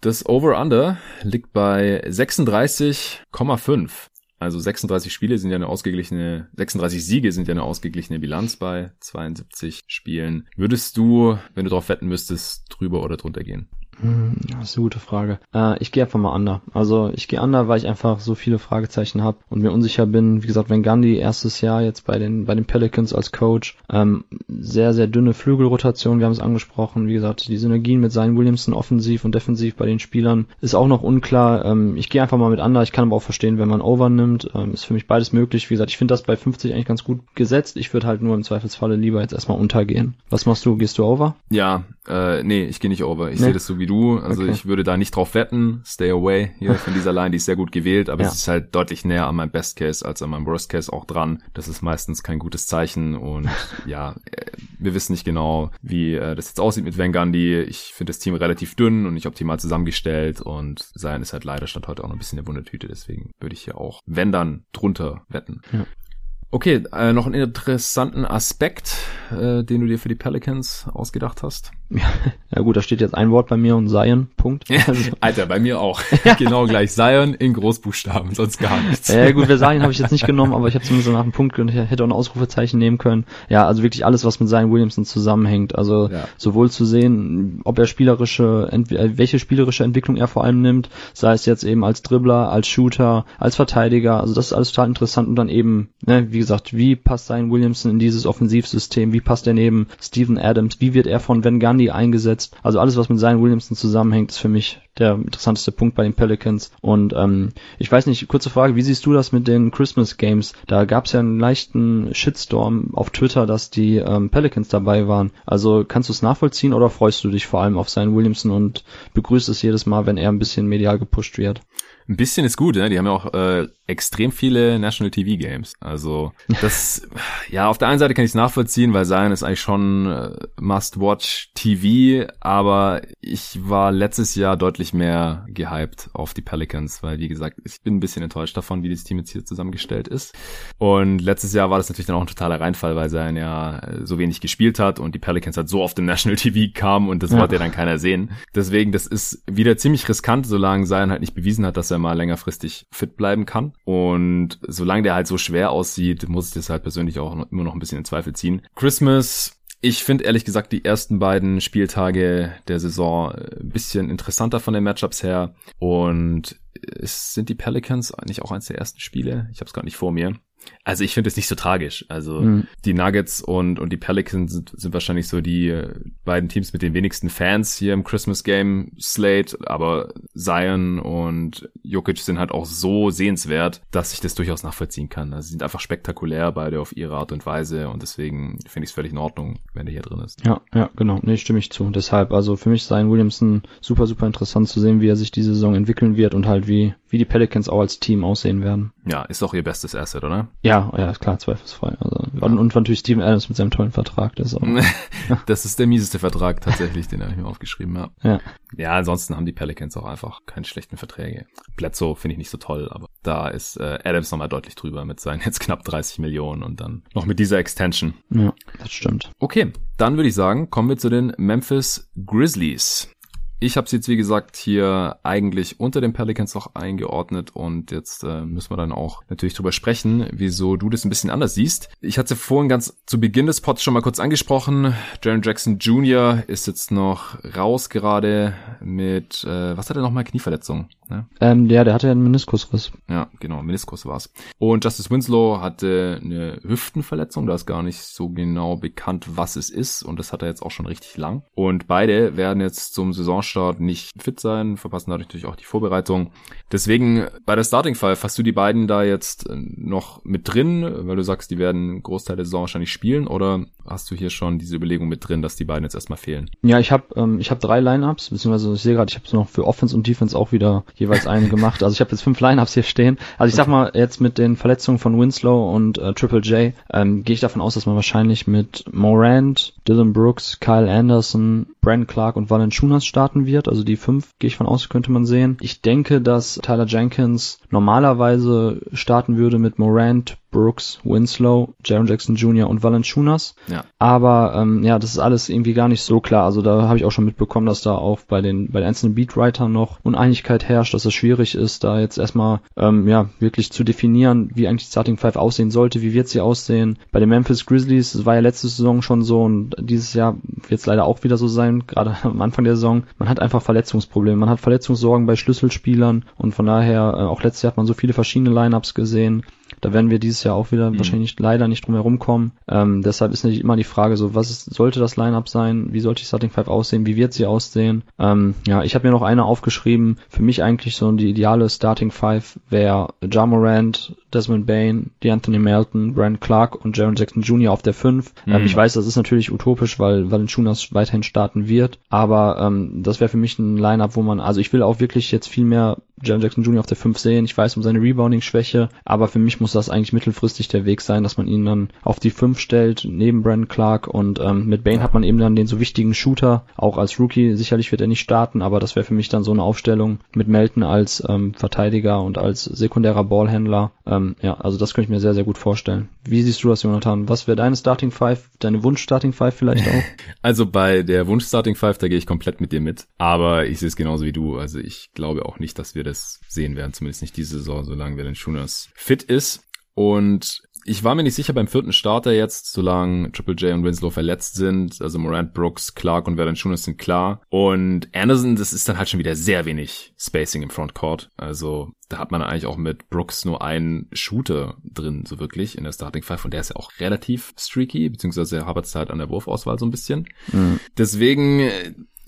Das Over-Under liegt bei 36,5. Also 36 Spiele sind ja eine ausgeglichene, 36 Siege sind ja eine ausgeglichene Bilanz bei 72 Spielen. Würdest du, wenn du darauf wetten müsstest, drüber oder drunter gehen? Hm, das ist eine gute Frage. Äh, ich gehe einfach mal under. Also ich gehe under, weil ich einfach so viele Fragezeichen habe und mir unsicher bin. Wie gesagt, wenn Gandhi erstes Jahr jetzt bei den bei den Pelicans als Coach ähm, sehr sehr dünne Flügelrotation, wir haben es angesprochen. Wie gesagt, die Synergien mit seinen Williamson offensiv und defensiv bei den Spielern ist auch noch unklar. Ähm, ich gehe einfach mal mit under. Ich kann aber auch verstehen, wenn man over nimmt, ähm, ist für mich beides möglich. Wie gesagt, ich finde das bei 50 eigentlich ganz gut gesetzt. Ich würde halt nur im Zweifelsfalle lieber jetzt erstmal untergehen. Was machst du? Gehst du over? Ja, äh, nee, ich gehe nicht over. Ich nee. sehe das so wie du. Also okay. ich würde da nicht drauf wetten. Stay away hier von dieser Line. Die ist sehr gut gewählt, aber ja. es ist halt deutlich näher an meinem Best Case als an meinem Worst Case auch dran. Das ist meistens kein gutes Zeichen und (laughs) ja, äh, wir wissen nicht genau, wie äh, das jetzt aussieht mit Van Gundy. Ich finde das Team relativ dünn und nicht optimal zusammengestellt und sein ist halt leider stand heute auch noch ein bisschen der Wundertüte. Deswegen würde ich hier auch, wenn dann, drunter wetten. Ja. Okay, äh, noch einen interessanten Aspekt, äh, den du dir für die Pelicans ausgedacht hast. Ja (laughs) gut, da steht jetzt ein Wort bei mir und Zion, Punkt. Also. (laughs) Alter, bei mir auch. (laughs) genau gleich. Zion in Großbuchstaben, sonst gar nichts. Ja gut, bei Zion habe ich jetzt nicht genommen, aber ich habe zumindest nach einem Punkt und hätte auch ein Ausrufezeichen nehmen können. Ja, also wirklich alles, was mit Zion Williamson zusammenhängt. Also ja. sowohl zu sehen, ob er spielerische, äh, welche spielerische Entwicklung er vor allem nimmt, sei es jetzt eben als Dribbler, als Shooter, als Verteidiger. Also das ist alles total interessant und dann eben, ne, wie gesagt, wie passt Zion Williamson in dieses Offensivsystem? Wie passt er neben Steven Adams? Wie wird er von Van Gundy eingesetzt? Also alles, was mit Zion Williamson zusammenhängt, ist für mich der interessanteste Punkt bei den Pelicans. Und ähm, ich weiß nicht, kurze Frage, wie siehst du das mit den Christmas Games? Da gab es ja einen leichten Shitstorm auf Twitter, dass die ähm, Pelicans dabei waren. Also kannst du es nachvollziehen oder freust du dich vor allem auf Zion Williamson und begrüßt es jedes Mal, wenn er ein bisschen medial gepusht wird? Ein bisschen ist gut, ne? Die haben ja auch äh, extrem viele National TV Games. Also (laughs) das, ja, auf der einen Seite kann ich es nachvollziehen, weil Zion ist eigentlich schon äh, Must-Watch TV, aber ich war letztes Jahr deutlich mehr gehypt auf die Pelicans, weil wie gesagt, ich bin ein bisschen enttäuscht davon, wie das Team jetzt hier zusammengestellt ist. Und letztes Jahr war das natürlich dann auch ein totaler Reinfall, weil Zion ja äh, so wenig gespielt hat und die Pelicans halt so auf dem National TV kamen und das ja. wollte ja dann keiner sehen. Deswegen, das ist wieder ziemlich riskant, solange Zion halt nicht bewiesen hat, dass er mal längerfristig fit bleiben kann. Und solange der halt so schwer aussieht, muss ich das halt persönlich auch noch, immer noch ein bisschen in Zweifel ziehen. Christmas ich finde ehrlich gesagt die ersten beiden Spieltage der Saison ein bisschen interessanter von den Matchups her. Und es sind die Pelicans nicht auch eins der ersten Spiele? Ich habe es gar nicht vor mir. Also ich finde es nicht so tragisch. Also mhm. die Nuggets und, und die Pelicans sind, sind wahrscheinlich so die äh, beiden Teams mit den wenigsten Fans hier im Christmas Game Slate, aber Zion und Jokic sind halt auch so sehenswert, dass ich das durchaus nachvollziehen kann. Also sie sind einfach spektakulär beide auf ihre Art und Weise und deswegen finde ich es völlig in Ordnung, wenn der hier drin ist. Ja, ja, genau. Nee, stimme ich zu. Deshalb, also für mich Zion Williamson super, super interessant zu sehen, wie er sich diese Saison entwickeln wird und halt wie, wie die Pelicans auch als Team aussehen werden. Ja, ist auch ihr bestes Asset, oder? Ja, ja, klar, zweifelsfrei. Also, ja. und, natürlich Steven Adams mit seinem tollen Vertrag. Das ist, auch, (laughs) das ist der mieseste Vertrag tatsächlich, den habe ich mir aufgeschrieben habe. Ja. ja, ansonsten haben die Pelicans auch einfach keine schlechten Verträge. Bledsoe finde ich nicht so toll, aber da ist äh, Adams nochmal deutlich drüber mit seinen jetzt knapp 30 Millionen und dann noch mit dieser Extension. Ja, das stimmt. Okay, dann würde ich sagen, kommen wir zu den Memphis Grizzlies. Ich habe es jetzt, wie gesagt, hier eigentlich unter den Pelicans noch eingeordnet und jetzt äh, müssen wir dann auch natürlich drüber sprechen, wieso du das ein bisschen anders siehst. Ich hatte vorhin ganz zu Beginn des Pods schon mal kurz angesprochen. Jaron Jackson Jr. ist jetzt noch raus gerade mit, äh, was hat er nochmal, Knieverletzung? Ne? Ähm, ja, der hatte ja einen Meniskusriss. Ja, genau, Meniskus war's. Und Justice Winslow hatte eine Hüftenverletzung, da ist gar nicht so genau bekannt, was es ist und das hat er jetzt auch schon richtig lang. Und beide werden jetzt zum Saison Saisonstart nicht fit sein, verpassen dadurch natürlich auch die Vorbereitung. Deswegen bei der Starting Five hast du die beiden da jetzt äh, noch mit drin, weil du sagst, die werden Großteil der Saison wahrscheinlich spielen oder hast du hier schon diese Überlegung mit drin, dass die beiden jetzt erstmal fehlen? Ja, ich habe ähm, ich habe drei Lineups, beziehungsweise ich sehe gerade, ich habe noch für Offense und Defense auch wieder jeweils einen (laughs) gemacht. Also ich habe jetzt fünf Lineups hier stehen. Also ich sag mal jetzt mit den Verletzungen von Winslow und äh, Triple J ähm, gehe ich davon aus, dass man wahrscheinlich mit Morant, Dylan Brooks, Kyle Anderson, Brandon Clark und Valanciunas starten wird. Also die fünf gehe ich von aus, könnte man sehen. Ich denke, dass Tyler Jenkins normalerweise starten würde mit Morant, Brooks, Winslow, Jaron Jackson Jr. und Valanciunas. Ja. Aber ähm, ja, das ist alles irgendwie gar nicht so klar. Also da habe ich auch schon mitbekommen, dass da auch bei den bei den einzelnen Beatwritern noch Uneinigkeit herrscht, dass es schwierig ist, da jetzt erstmal ähm, ja wirklich zu definieren, wie eigentlich die Starting Five aussehen sollte, wie wird sie aussehen. Bei den Memphis Grizzlies, das war ja letzte Saison schon so und dieses Jahr wird es leider auch wieder so sein, gerade (laughs) am Anfang der Saison. Man hat einfach Verletzungsprobleme, man hat Verletzungssorgen bei Schlüsselspielern und von daher äh, auch letztes Jahr hat man so viele verschiedene Lineups gesehen. Da werden wir dieses Jahr auch wieder mhm. wahrscheinlich leider nicht drum herum kommen. Ähm, deshalb ist natürlich immer die Frage so, was ist, sollte das Lineup sein? Wie sollte die Starting Five aussehen? Wie wird sie aussehen? Ähm, ja, ich habe mir noch eine aufgeschrieben. Für mich eigentlich so die ideale Starting Five wäre Jamorant, Desmond Bain, Anthony Melton, Brand Clark und Jaron Jackson Jr. auf der 5. Ähm, mhm. Ähm, ich weiß, das ist natürlich utopisch, weil Valanciunas weiterhin starten wird, aber ähm, das wäre für mich ein Lineup, wo man, also ich will auch wirklich jetzt viel mehr Jaron Jackson Jr. auf der 5 sehen. Ich weiß um seine Rebounding-Schwäche, aber für mich muss das eigentlich mittelfristig der Weg sein, dass man ihn dann auf die 5 stellt, neben Brandon Clark und ähm, mit Bain hat man eben dann den so wichtigen Shooter, auch als Rookie. Sicherlich wird er nicht starten, aber das wäre für mich dann so eine Aufstellung mit Melton als ähm, Verteidiger und als sekundärer Ballhändler. Ähm, ähm, ja, also das könnte ich mir sehr, sehr gut vorstellen. Wie siehst du das, Jonathan? Was wäre deine Starting Five, deine Wunsch-Starting Five vielleicht auch? (laughs) Also bei der Wunsch-Starting Five, da gehe ich komplett mit dir mit. Aber ich sehe es genauso wie du. Also ich glaube auch nicht, dass wir das sehen werden, zumindest nicht diese Saison, solange wir den Schooners fit ist. Und ich war mir nicht sicher beim vierten Starter jetzt, solange Triple J und Winslow verletzt sind. Also Morant, Brooks, Clark und Valanciunas sind klar. Und Anderson, das ist dann halt schon wieder sehr wenig Spacing im Frontcourt. Also da hat man eigentlich auch mit Brooks nur einen Shooter drin, so wirklich in der Starting Five. Und der ist ja auch relativ streaky, beziehungsweise er hapert halt an der Wurfauswahl so ein bisschen. Mhm. Deswegen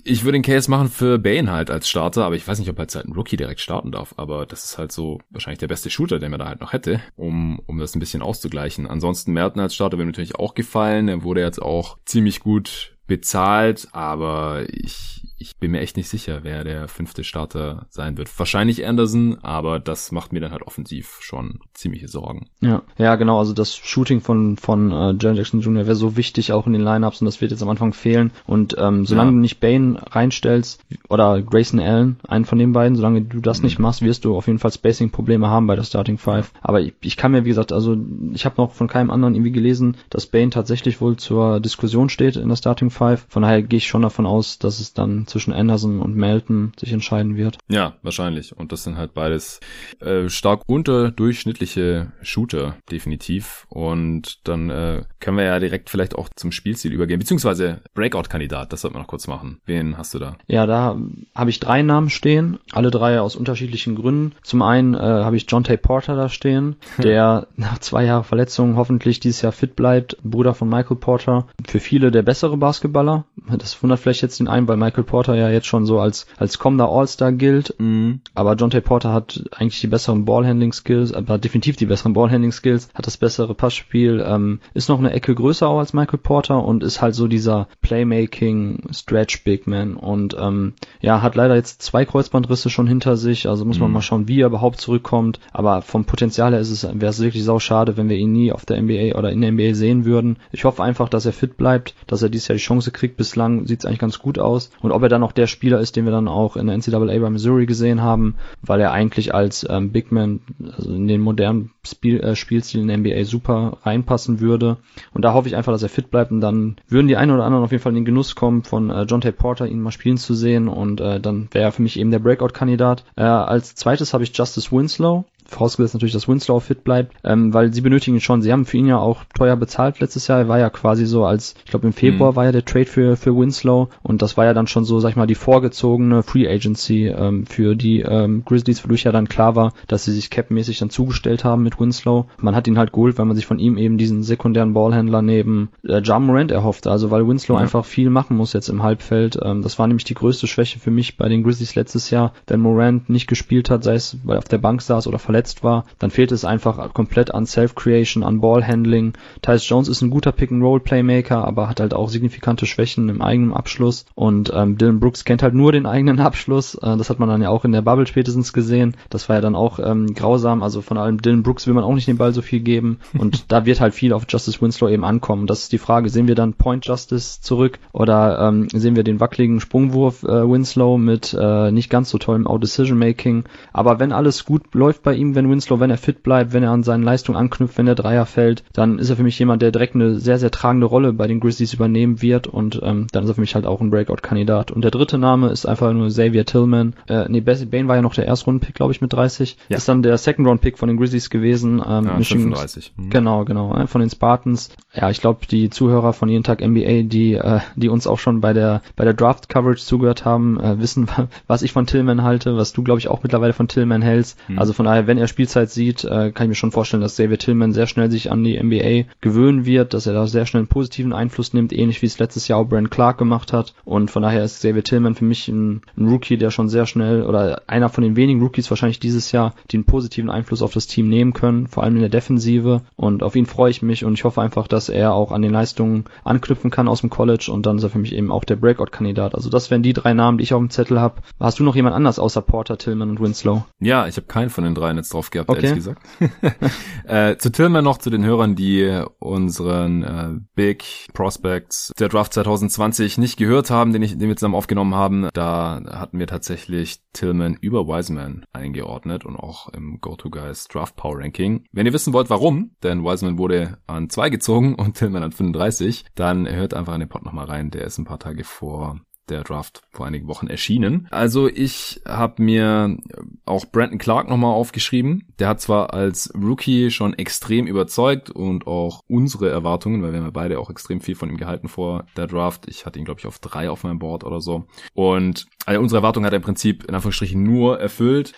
ich würde den Case machen für Bane halt als Starter, aber ich weiß nicht, ob halt ein Rookie direkt starten darf, aber das ist halt so wahrscheinlich der beste Shooter, den man da halt noch hätte, um, um das ein bisschen auszugleichen. Ansonsten Merton als Starter wäre natürlich auch gefallen, er wurde jetzt auch ziemlich gut bezahlt, aber ich, ich bin mir echt nicht sicher, wer der fünfte Starter sein wird. Wahrscheinlich Anderson, aber das macht mir dann halt offensiv schon ziemliche Sorgen. Ja, ja, genau. Also das Shooting von von äh, Jaren Jackson Jr. wäre so wichtig auch in den Lineups und das wird jetzt am Anfang fehlen. Und ähm, solange ja. du nicht Bane reinstellst oder Grayson Allen, einen von den beiden, solange du das mhm. nicht machst, wirst du auf jeden Fall Spacing-Probleme haben bei der Starting Five. Aber ich, ich kann mir, wie gesagt, also ich habe noch von keinem anderen irgendwie gelesen, dass Bane tatsächlich wohl zur Diskussion steht in der Starting Five. Von daher gehe ich schon davon aus, dass es dann zwischen Anderson und Melton sich entscheiden wird. Ja, wahrscheinlich. Und das sind halt beides äh, stark unterdurchschnittliche Shooter, definitiv. Und dann äh, können wir ja direkt vielleicht auch zum Spielstil übergehen, beziehungsweise Breakout-Kandidat, das sollten wir noch kurz machen. Wen hast du da? Ja, da habe ich drei Namen stehen, alle drei aus unterschiedlichen Gründen. Zum einen äh, habe ich John Tay Porter da stehen, (laughs) der nach zwei Jahren Verletzungen hoffentlich dieses Jahr fit bleibt. Bruder von Michael Porter. Für viele der bessere Basketballer. Das wundert vielleicht jetzt den einen, weil Michael Porter ja jetzt schon so als, als kommender All-Star gilt. Mhm. Aber John Tay Porter hat eigentlich die besseren Ballhandling-Skills, aber definitiv die besseren Ballhandling-Skills, hat das bessere Passspiel, ähm, ist noch eine Ecke größer auch als Michael Porter und ist halt so dieser Playmaking Stretch Big Man und ähm, ja, hat leider jetzt zwei Kreuzbandrisse schon hinter sich, also muss man mhm. mal schauen, wie er überhaupt zurückkommt, aber vom Potenzial her ist es, wäre es wirklich sau schade, wenn wir ihn nie auf der NBA oder in der NBA sehen würden. Ich hoffe einfach, dass er fit bleibt, dass er dieses Jahr die Chance kriegt. Bislang sieht es eigentlich ganz gut aus und ob er dann auch der Spieler ist, den wir dann auch in der NCAA bei Missouri gesehen haben, weil er eigentlich als ähm, Big Man also in den modernen Spiel, äh, Spielstil in der NBA super reinpassen würde. Und da hoffe ich einfach, dass er fit bleibt und dann würden die einen oder anderen auf jeden Fall in den Genuss kommen, von äh, John Tay Porter ihn mal spielen zu sehen und äh, dann wäre er für mich eben der Breakout-Kandidat. Äh, als zweites habe ich Justice Winslow vorausgesetzt natürlich, dass Winslow fit bleibt, ähm, weil sie benötigen ihn schon. Sie haben für ihn ja auch teuer bezahlt letztes Jahr. Er war ja quasi so als, ich glaube im Februar mhm. war ja der Trade für, für Winslow und das war ja dann schon so, sag ich mal, die vorgezogene Free Agency ähm, für die ähm, Grizzlies, wodurch ja dann klar war, dass sie sich capmäßig dann zugestellt haben mit Winslow. Man hat ihn halt geholt, weil man sich von ihm eben diesen sekundären Ballhändler neben äh, John Morant erhoffte. Also weil Winslow ja. einfach viel machen muss jetzt im Halbfeld. Ähm, das war nämlich die größte Schwäche für mich bei den Grizzlies letztes Jahr, wenn Morant nicht gespielt hat, sei es weil er auf der Bank saß oder verletzt war, dann fehlt es einfach komplett an Self-Creation, an Ballhandling. Tyus Jones ist ein guter Pick-and-Roll-Playmaker, aber hat halt auch signifikante Schwächen im eigenen Abschluss und ähm, Dylan Brooks kennt halt nur den eigenen Abschluss. Äh, das hat man dann ja auch in der Bubble spätestens gesehen. Das war ja dann auch ähm, grausam. Also von allem Dylan Brooks will man auch nicht den Ball so viel geben (laughs) und da wird halt viel auf Justice Winslow eben ankommen. Das ist die Frage, sehen wir dann Point Justice zurück oder ähm, sehen wir den wackeligen Sprungwurf äh, Winslow mit äh, nicht ganz so tollem Out-Decision-Making. Aber wenn alles gut läuft bei ihm, wenn Winslow Winslow, wenn er fit bleibt, wenn er an seinen Leistungen anknüpft, wenn der Dreier fällt, dann ist er für mich jemand, der direkt eine sehr, sehr tragende Rolle bei den Grizzlies übernehmen wird und ähm, dann ist er für mich halt auch ein Breakout-Kandidat. Und der dritte Name ist einfach nur Xavier Tillman. Äh, nee, Bessie Bain war ja noch der Erstrunden-Pick, glaube ich, mit 30. Ja. Ist dann der Second-Round-Pick von den Grizzlies gewesen. Ähm, ja, Michigan, 35. Mhm. Genau, genau, äh, von den Spartans. Ja, ich glaube, die Zuhörer von jeden Tag NBA, die, äh, die uns auch schon bei der, bei der Draft-Coverage zugehört haben, äh, wissen, (laughs) was ich von Tillman halte, was du, glaube ich, auch mittlerweile von Tillman hältst. Mhm. Also von daher, wenn er Spielzeit sieht, äh, kann ich mir schon vorstellen, dass David Tillman sehr schnell sich an die NBA gewöhnen wird, dass er da sehr schnell einen positiven Einfluss nimmt, ähnlich wie es letztes Jahr auch Brent Clark gemacht hat. Und von daher ist David Tillman für mich ein, ein Rookie, der schon sehr schnell oder einer von den wenigen Rookies wahrscheinlich dieses Jahr, die einen positiven Einfluss auf das Team nehmen können, vor allem in der Defensive. Und auf ihn freue ich mich und ich hoffe einfach, dass er auch an den Leistungen anknüpfen kann aus dem College und dann ist er für mich eben auch der Breakout-Kandidat. Also das wären die drei Namen, die ich auf dem Zettel habe. Hast du noch jemand anders außer Porter, Tillman und Winslow? Ja, ich habe keinen von den dreien jetzt drauf gehabt, okay. ehrlich gesagt. (laughs) äh, zu Tillman noch zu den Hörern, die unseren äh, Big Prospects der Draft 2020 nicht gehört haben, den, ich, den wir zusammen aufgenommen haben. Da hatten wir tatsächlich Tillman über Wiseman eingeordnet und auch im Go-To-Guys Draft Power Ranking. Wenn ihr wissen wollt, warum, denn Wiseman wurde an zwei gezogen und Tillman an 35, dann hört einfach in den Pod nochmal rein. Der ist ein paar Tage vor der Draft vor einigen Wochen erschienen. Also ich habe mir auch Brandon Clark nochmal aufgeschrieben. Der hat zwar als Rookie schon extrem überzeugt und auch unsere Erwartungen, weil wir haben ja beide auch extrem viel von ihm gehalten vor der Draft. Ich hatte ihn, glaube ich, auf drei auf meinem Board oder so. Und also unsere Erwartungen hat er im Prinzip in Anführungsstrichen nur erfüllt.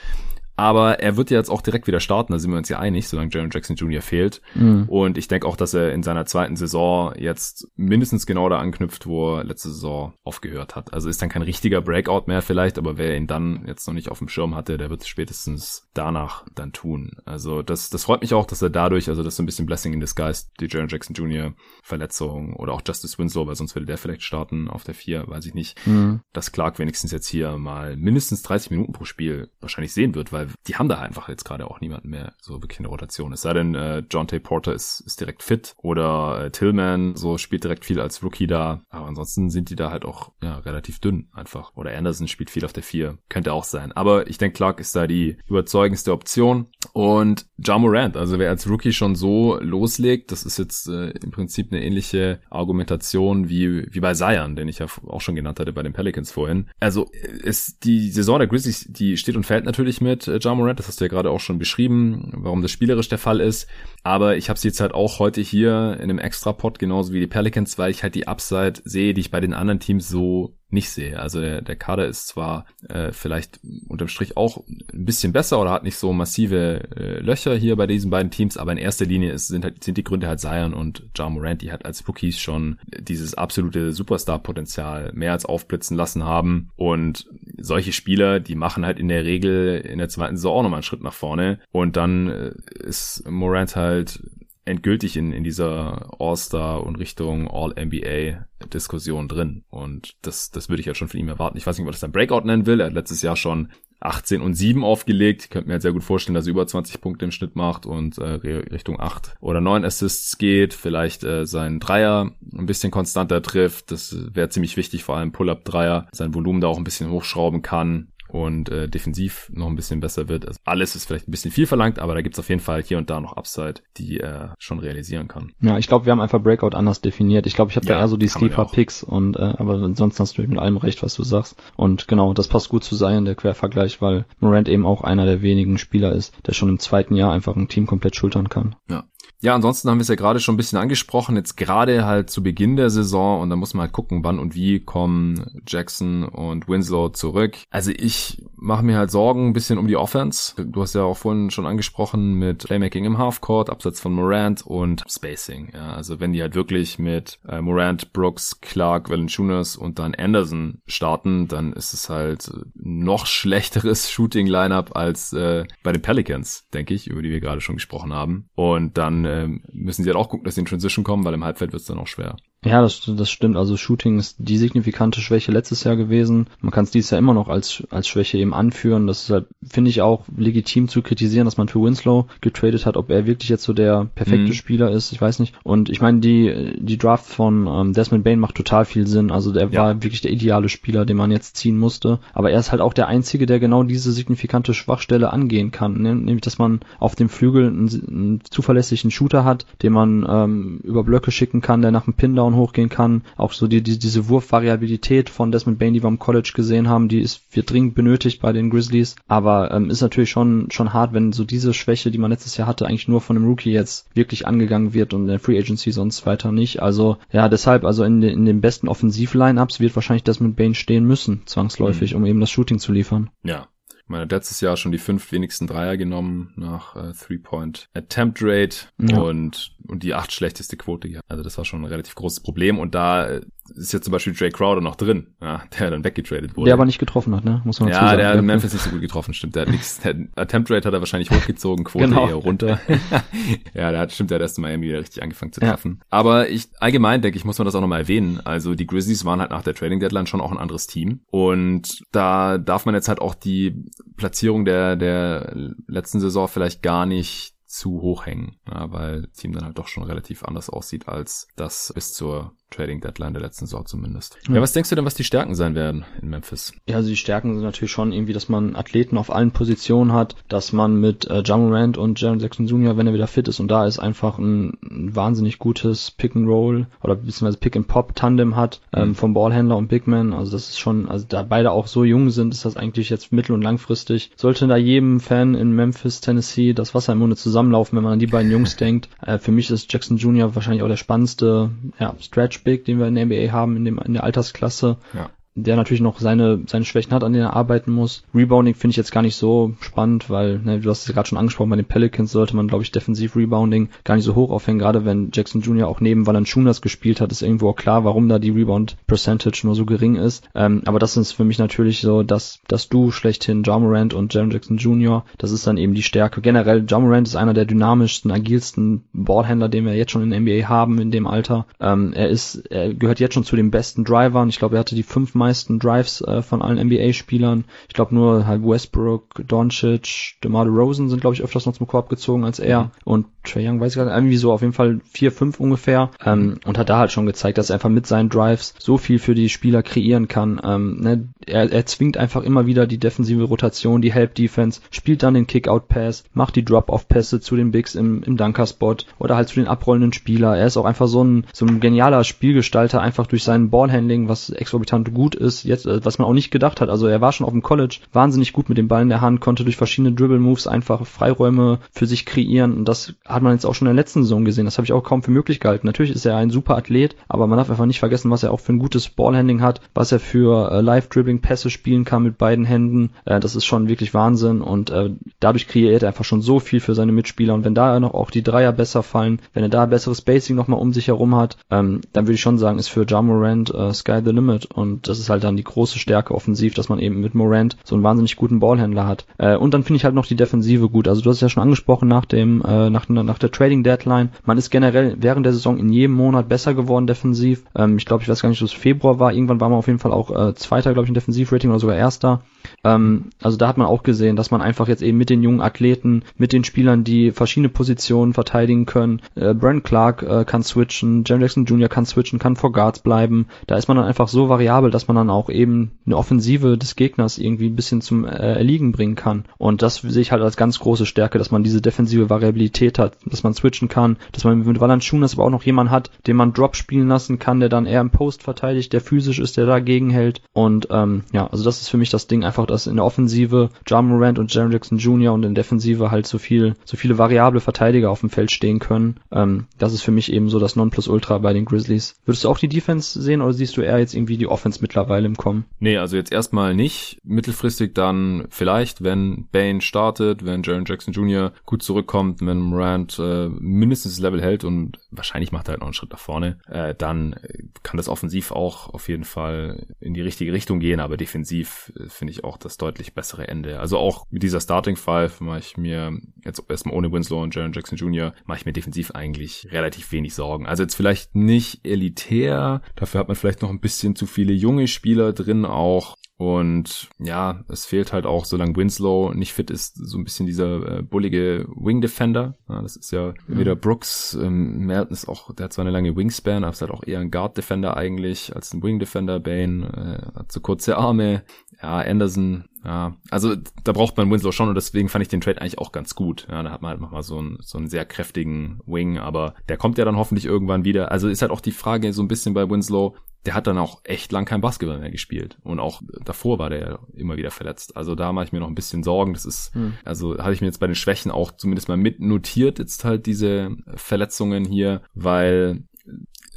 Aber er wird ja jetzt auch direkt wieder starten, da sind wir uns ja einig, solange Jaron Jackson Jr. fehlt. Mhm. Und ich denke auch, dass er in seiner zweiten Saison jetzt mindestens genau da anknüpft, wo er letzte Saison aufgehört hat. Also ist dann kein richtiger Breakout mehr vielleicht, aber wer ihn dann jetzt noch nicht auf dem Schirm hatte, der wird es spätestens danach dann tun. Also das, das freut mich auch, dass er dadurch, also das ist so ein bisschen Blessing in Disguise, die Jaron Jackson Jr. Verletzung oder auch Justice Winslow, weil sonst würde der vielleicht starten auf der 4, weiß ich nicht, mhm. dass Clark wenigstens jetzt hier mal mindestens 30 Minuten pro Spiel wahrscheinlich sehen wird, weil weil die haben da einfach jetzt gerade auch niemanden mehr so wirklich in der Rotation. Es sei denn, äh, John Tay Porter ist, ist direkt fit oder äh, Tillman so spielt direkt viel als Rookie da. Aber ansonsten sind die da halt auch ja, relativ dünn einfach. Oder Anderson spielt viel auf der 4. Könnte auch sein. Aber ich denke, Clark ist da die überzeugendste Option. Und Ja Morant, also wer als Rookie schon so loslegt, das ist jetzt äh, im Prinzip eine ähnliche Argumentation wie, wie bei Zion, den ich ja auch schon genannt hatte bei den Pelicans vorhin. Also ist die Saison der Grizzlies, die steht und fällt natürlich mit äh, Ja Morant, das hast du ja gerade auch schon beschrieben, warum das spielerisch der Fall ist. Aber ich habe sie jetzt halt auch heute hier in einem Extra-Pod, genauso wie die Pelicans, weil ich halt die Upside sehe, die ich bei den anderen Teams so nicht sehe. Also der, der Kader ist zwar äh, vielleicht unterm Strich auch ein bisschen besser oder hat nicht so massive äh, Löcher hier bei diesen beiden Teams, aber in erster Linie ist, sind, halt, sind die Gründe halt Zion und Ja Morant, die halt als Rookies schon dieses absolute Superstar-Potenzial mehr als aufblitzen lassen haben. Und solche Spieler, die machen halt in der Regel in der zweiten Saison auch nochmal einen Schritt nach vorne. Und dann äh, ist Morant halt endgültig in, in dieser All-Star und Richtung All-NBA-Diskussion drin. Und das, das würde ich halt schon von ihm erwarten. Ich weiß nicht, ob er das dann Breakout nennen will. Er hat letztes Jahr schon 18 und 7 aufgelegt. Ich könnte mir halt sehr gut vorstellen, dass er über 20 Punkte im Schnitt macht und äh, Richtung 8 oder 9 Assists geht. Vielleicht äh, seinen Dreier ein bisschen konstanter trifft. Das wäre ziemlich wichtig, vor allem Pull-Up-Dreier. Sein Volumen da auch ein bisschen hochschrauben kann und äh, defensiv noch ein bisschen besser wird. Also alles ist vielleicht ein bisschen viel verlangt, aber da gibt's auf jeden Fall hier und da noch Upside, die er schon realisieren kann. Ja, ich glaube, wir haben einfach Breakout anders definiert. Ich glaube, ich habe ja, da eher so die Sleeper Picks und äh, aber ansonsten hast du mit allem recht, was du sagst. Und genau, das passt gut zu sein, der Quervergleich, weil Morant eben auch einer der wenigen Spieler ist, der schon im zweiten Jahr einfach ein Team komplett schultern kann. Ja. Ja, ansonsten haben wir es ja gerade schon ein bisschen angesprochen, jetzt gerade halt zu Beginn der Saison und da muss man halt gucken, wann und wie kommen Jackson und Winslow zurück. Also ich mache mir halt Sorgen ein bisschen um die Offense. Du hast ja auch vorhin schon angesprochen mit Playmaking im Halfcourt, Absatz von Morant und Spacing. Ja, also wenn die halt wirklich mit äh, Morant, Brooks, Clark, Valanciunas und dann Anderson starten, dann ist es halt noch schlechteres Shooting-Lineup als äh, bei den Pelicans, denke ich, über die wir gerade schon gesprochen haben. Und dann äh, müssen sie halt auch gucken, dass sie in Transition kommen, weil im Halbfeld wird es dann auch schwer. Ja, das, das stimmt. Also Shooting ist die signifikante Schwäche letztes Jahr gewesen. Man kann es dieses Jahr immer noch als, als Schwäche eben anführen. Das ist halt, finde ich, auch legitim zu kritisieren, dass man für Winslow getradet hat, ob er wirklich jetzt so der perfekte mhm. Spieler ist. Ich weiß nicht. Und ich meine, die, die Draft von ähm, Desmond Bain macht total viel Sinn. Also der ja. war wirklich der ideale Spieler, den man jetzt ziehen musste. Aber er ist halt auch der Einzige, der genau diese signifikante Schwachstelle angehen kann. Ne? Nämlich, dass man auf dem Flügel einen, einen zuverlässigen Shooter hat, den man ähm, über Blöcke schicken kann, der nach dem Pin-Down hochgehen kann. Auch so die, die, diese Wurfvariabilität von Desmond Bain, die wir im College gesehen haben, die ist wird dringend benötigt bei den Grizzlies. Aber ähm, ist natürlich schon, schon hart, wenn so diese Schwäche, die man letztes Jahr hatte, eigentlich nur von einem Rookie jetzt wirklich angegangen wird und in der Free Agency sonst weiter nicht. Also ja, deshalb, also in, in den besten Offensiv-Line-Ups wird wahrscheinlich Desmond Bain stehen müssen, zwangsläufig, mhm. um eben das Shooting zu liefern. Ja, ich meine, letztes Jahr schon die fünf wenigsten Dreier genommen nach äh, Three-Point Attempt Rate ja. und und die acht schlechteste Quote gehabt. Also das war schon ein relativ großes Problem und da ist jetzt zum Beispiel Jay Crowder noch drin, ja, der dann weggetradet wurde. Der aber nicht getroffen hat, ne? Muss man ja, sagen. der hat Memphis nicht so gut getroffen, stimmt. Der hat nichts, Attempt Rate hat er wahrscheinlich hochgezogen, Quote genau. eher runter. (laughs) (laughs) ja, der hat, stimmt, der hat erst in Miami wieder richtig angefangen zu treffen. Ja. Aber ich, allgemein denke ich, muss man das auch nochmal erwähnen. Also die Grizzlies waren halt nach der Trading Deadline schon auch ein anderes Team. Und da darf man jetzt halt auch die Platzierung der, der letzten Saison vielleicht gar nicht zu hoch hängen, ja, weil das Team dann halt doch schon relativ anders aussieht als das bis zur Trading Deadline der letzten Saison zumindest. Ja. ja, was denkst du denn, was die Stärken sein werden in Memphis? Ja, also die Stärken sind natürlich schon irgendwie, dass man Athleten auf allen Positionen hat, dass man mit äh, Jamorant und Jaron Jackson Jr., wenn er wieder fit ist und da ist, einfach ein, ein wahnsinnig gutes Pick and Roll oder beziehungsweise Pick and Pop Tandem hat ähm, mhm. vom Ballhändler und Big Man. Also das ist schon, also da beide auch so jung sind, ist das eigentlich jetzt mittel- und langfristig. Sollte da jedem Fan in Memphis, Tennessee das Wasser im Munde zusammenlaufen, wenn man an die beiden Jungs (laughs) denkt. Äh, für mich ist Jackson Jr. wahrscheinlich auch der spannendste ja, Stretch Big, den wir in der NBA haben, in, dem, in der Altersklasse. Ja der natürlich noch seine, seine Schwächen hat, an denen er arbeiten muss. Rebounding finde ich jetzt gar nicht so spannend, weil, ne, du hast es gerade schon angesprochen, bei den Pelicans sollte man, glaube ich, defensiv Rebounding gar nicht so hoch aufhängen, gerade wenn Jackson Jr. auch neben Valanciunas gespielt hat, ist irgendwo auch klar, warum da die Rebound Percentage nur so gering ist. Ähm, aber das ist für mich natürlich so, dass, dass du schlechthin Jamorant und Jaron Jackson Jr., das ist dann eben die Stärke. Generell, Jamorant ist einer der dynamischsten, agilsten Ballhändler, den wir jetzt schon in der NBA haben in dem Alter. Ähm, er ist, er gehört jetzt schon zu den besten Drivern. Ich glaube, er hatte die fünfmal meisten Drives äh, von allen NBA-Spielern. Ich glaube nur halt Westbrook, Doncic, DeMar Rosen sind glaube ich öfters noch zum Korb gezogen als er mhm. und Trey Young weiß ich gar nicht, irgendwie so auf jeden Fall vier, fünf ungefähr ähm, und hat da halt schon gezeigt, dass er einfach mit seinen Drives so viel für die Spieler kreieren kann. Ähm, ne? er, er zwingt einfach immer wieder die defensive Rotation, die Help Defense, spielt dann den Kick-Out-Pass, macht die Drop-Off-Pässe zu den Bigs im, im Dunker-Spot oder halt zu den abrollenden Spieler. Er ist auch einfach so ein, so ein genialer Spielgestalter, einfach durch sein Ballhandling, was exorbitant gut ist, jetzt, äh, was man auch nicht gedacht hat. Also er war schon auf dem College wahnsinnig gut mit dem Ball in der Hand, konnte durch verschiedene Dribble-Moves einfach Freiräume für sich kreieren und das hat man jetzt auch schon in der letzten Saison gesehen. Das habe ich auch kaum für möglich gehalten. Natürlich ist er ein super Athlet, aber man darf einfach nicht vergessen, was er auch für ein gutes Ballhandling hat, was er für äh, Live-Dribbling-Pässe spielen kann mit beiden Händen. Äh, das ist schon wirklich Wahnsinn und äh, dadurch kreiert er einfach schon so viel für seine Mitspieler und wenn da noch auch die Dreier besser fallen, wenn er da besseres Spacing nochmal um sich herum hat, ähm, dann würde ich schon sagen, ist für Ja Morant äh, Sky the Limit und das ist halt dann die große Stärke offensiv, dass man eben mit Morant so einen wahnsinnig guten Ballhändler hat. Äh, und dann finde ich halt noch die Defensive gut. Also du hast es ja schon angesprochen nach dem äh, nach, nach der Trading Deadline. Man ist generell während der Saison in jedem Monat besser geworden defensiv. Ähm, ich glaube, ich weiß gar nicht, ob es Februar war. Irgendwann war man auf jeden Fall auch äh, Zweiter, glaube ich, in Defensivrating oder sogar Erster. Ähm, also da hat man auch gesehen, dass man einfach jetzt eben mit den jungen Athleten, mit den Spielern, die verschiedene Positionen verteidigen können, äh, Brent Clark äh, kann switchen, Jen Jackson Jr. kann switchen, kann vor Guards bleiben. Da ist man dann einfach so variabel, dass man dann auch eben eine Offensive des Gegners irgendwie ein bisschen zum äh, Erliegen bringen kann. Und das sehe ich halt als ganz große Stärke, dass man diese defensive Variabilität hat, dass man switchen kann, dass man mit Valanciunas aber auch noch jemanden hat, den man Drop spielen lassen kann, der dann eher im Post verteidigt, der physisch ist, der dagegen hält. Und ähm, ja, also das ist für mich das Ding einfach, dass in der Offensive John Morant und Jaron Jackson Jr. und in der Defensive halt so viel, so viele variable Verteidiger auf dem Feld stehen können. Ähm, das ist für mich eben so das Nonplusultra bei den Grizzlies. Würdest du auch die Defense sehen oder siehst du eher jetzt irgendwie die Offense mittlerweile im Kommen? Nee, also jetzt erstmal nicht. Mittelfristig dann vielleicht, wenn Bane startet, wenn Jaron Jackson Jr. gut zurückkommt, wenn Morant äh, mindestens das Level hält und wahrscheinlich macht er halt noch einen Schritt nach vorne, äh, dann kann das offensiv auch auf jeden Fall in die richtige Richtung gehen, aber defensiv äh, finde ich auch das deutlich bessere Ende. Also auch mit dieser Starting Five mache ich mir jetzt erstmal ohne Winslow und Jaron Jackson Jr. mache ich mir defensiv eigentlich relativ wenig Sorgen. Also jetzt vielleicht nicht elitär, dafür hat man vielleicht noch ein bisschen zu viele junge Spieler drin auch. Und ja, es fehlt halt auch, solange Winslow nicht fit ist, so ein bisschen dieser äh, bullige Wing Defender. Ja, das ist ja mhm. wieder Brooks. Ähm, Melton ist auch, der hat zwar eine lange Wingspan, aber ist halt auch eher ein Guard Defender eigentlich als ein Wing Defender. Bane äh, hat zu kurze Arme. Ja, Anderson ja, also da braucht man Winslow schon und deswegen fand ich den Trade eigentlich auch ganz gut. Ja, da hat man halt nochmal so einen, so einen sehr kräftigen Wing, aber der kommt ja dann hoffentlich irgendwann wieder. Also ist halt auch die Frage so ein bisschen bei Winslow, der hat dann auch echt lang kein Basketball mehr gespielt. Und auch davor war der immer wieder verletzt. Also da mache ich mir noch ein bisschen Sorgen. Das ist, hm. also hatte ich mir jetzt bei den Schwächen auch zumindest mal mitnotiert, jetzt halt diese Verletzungen hier, weil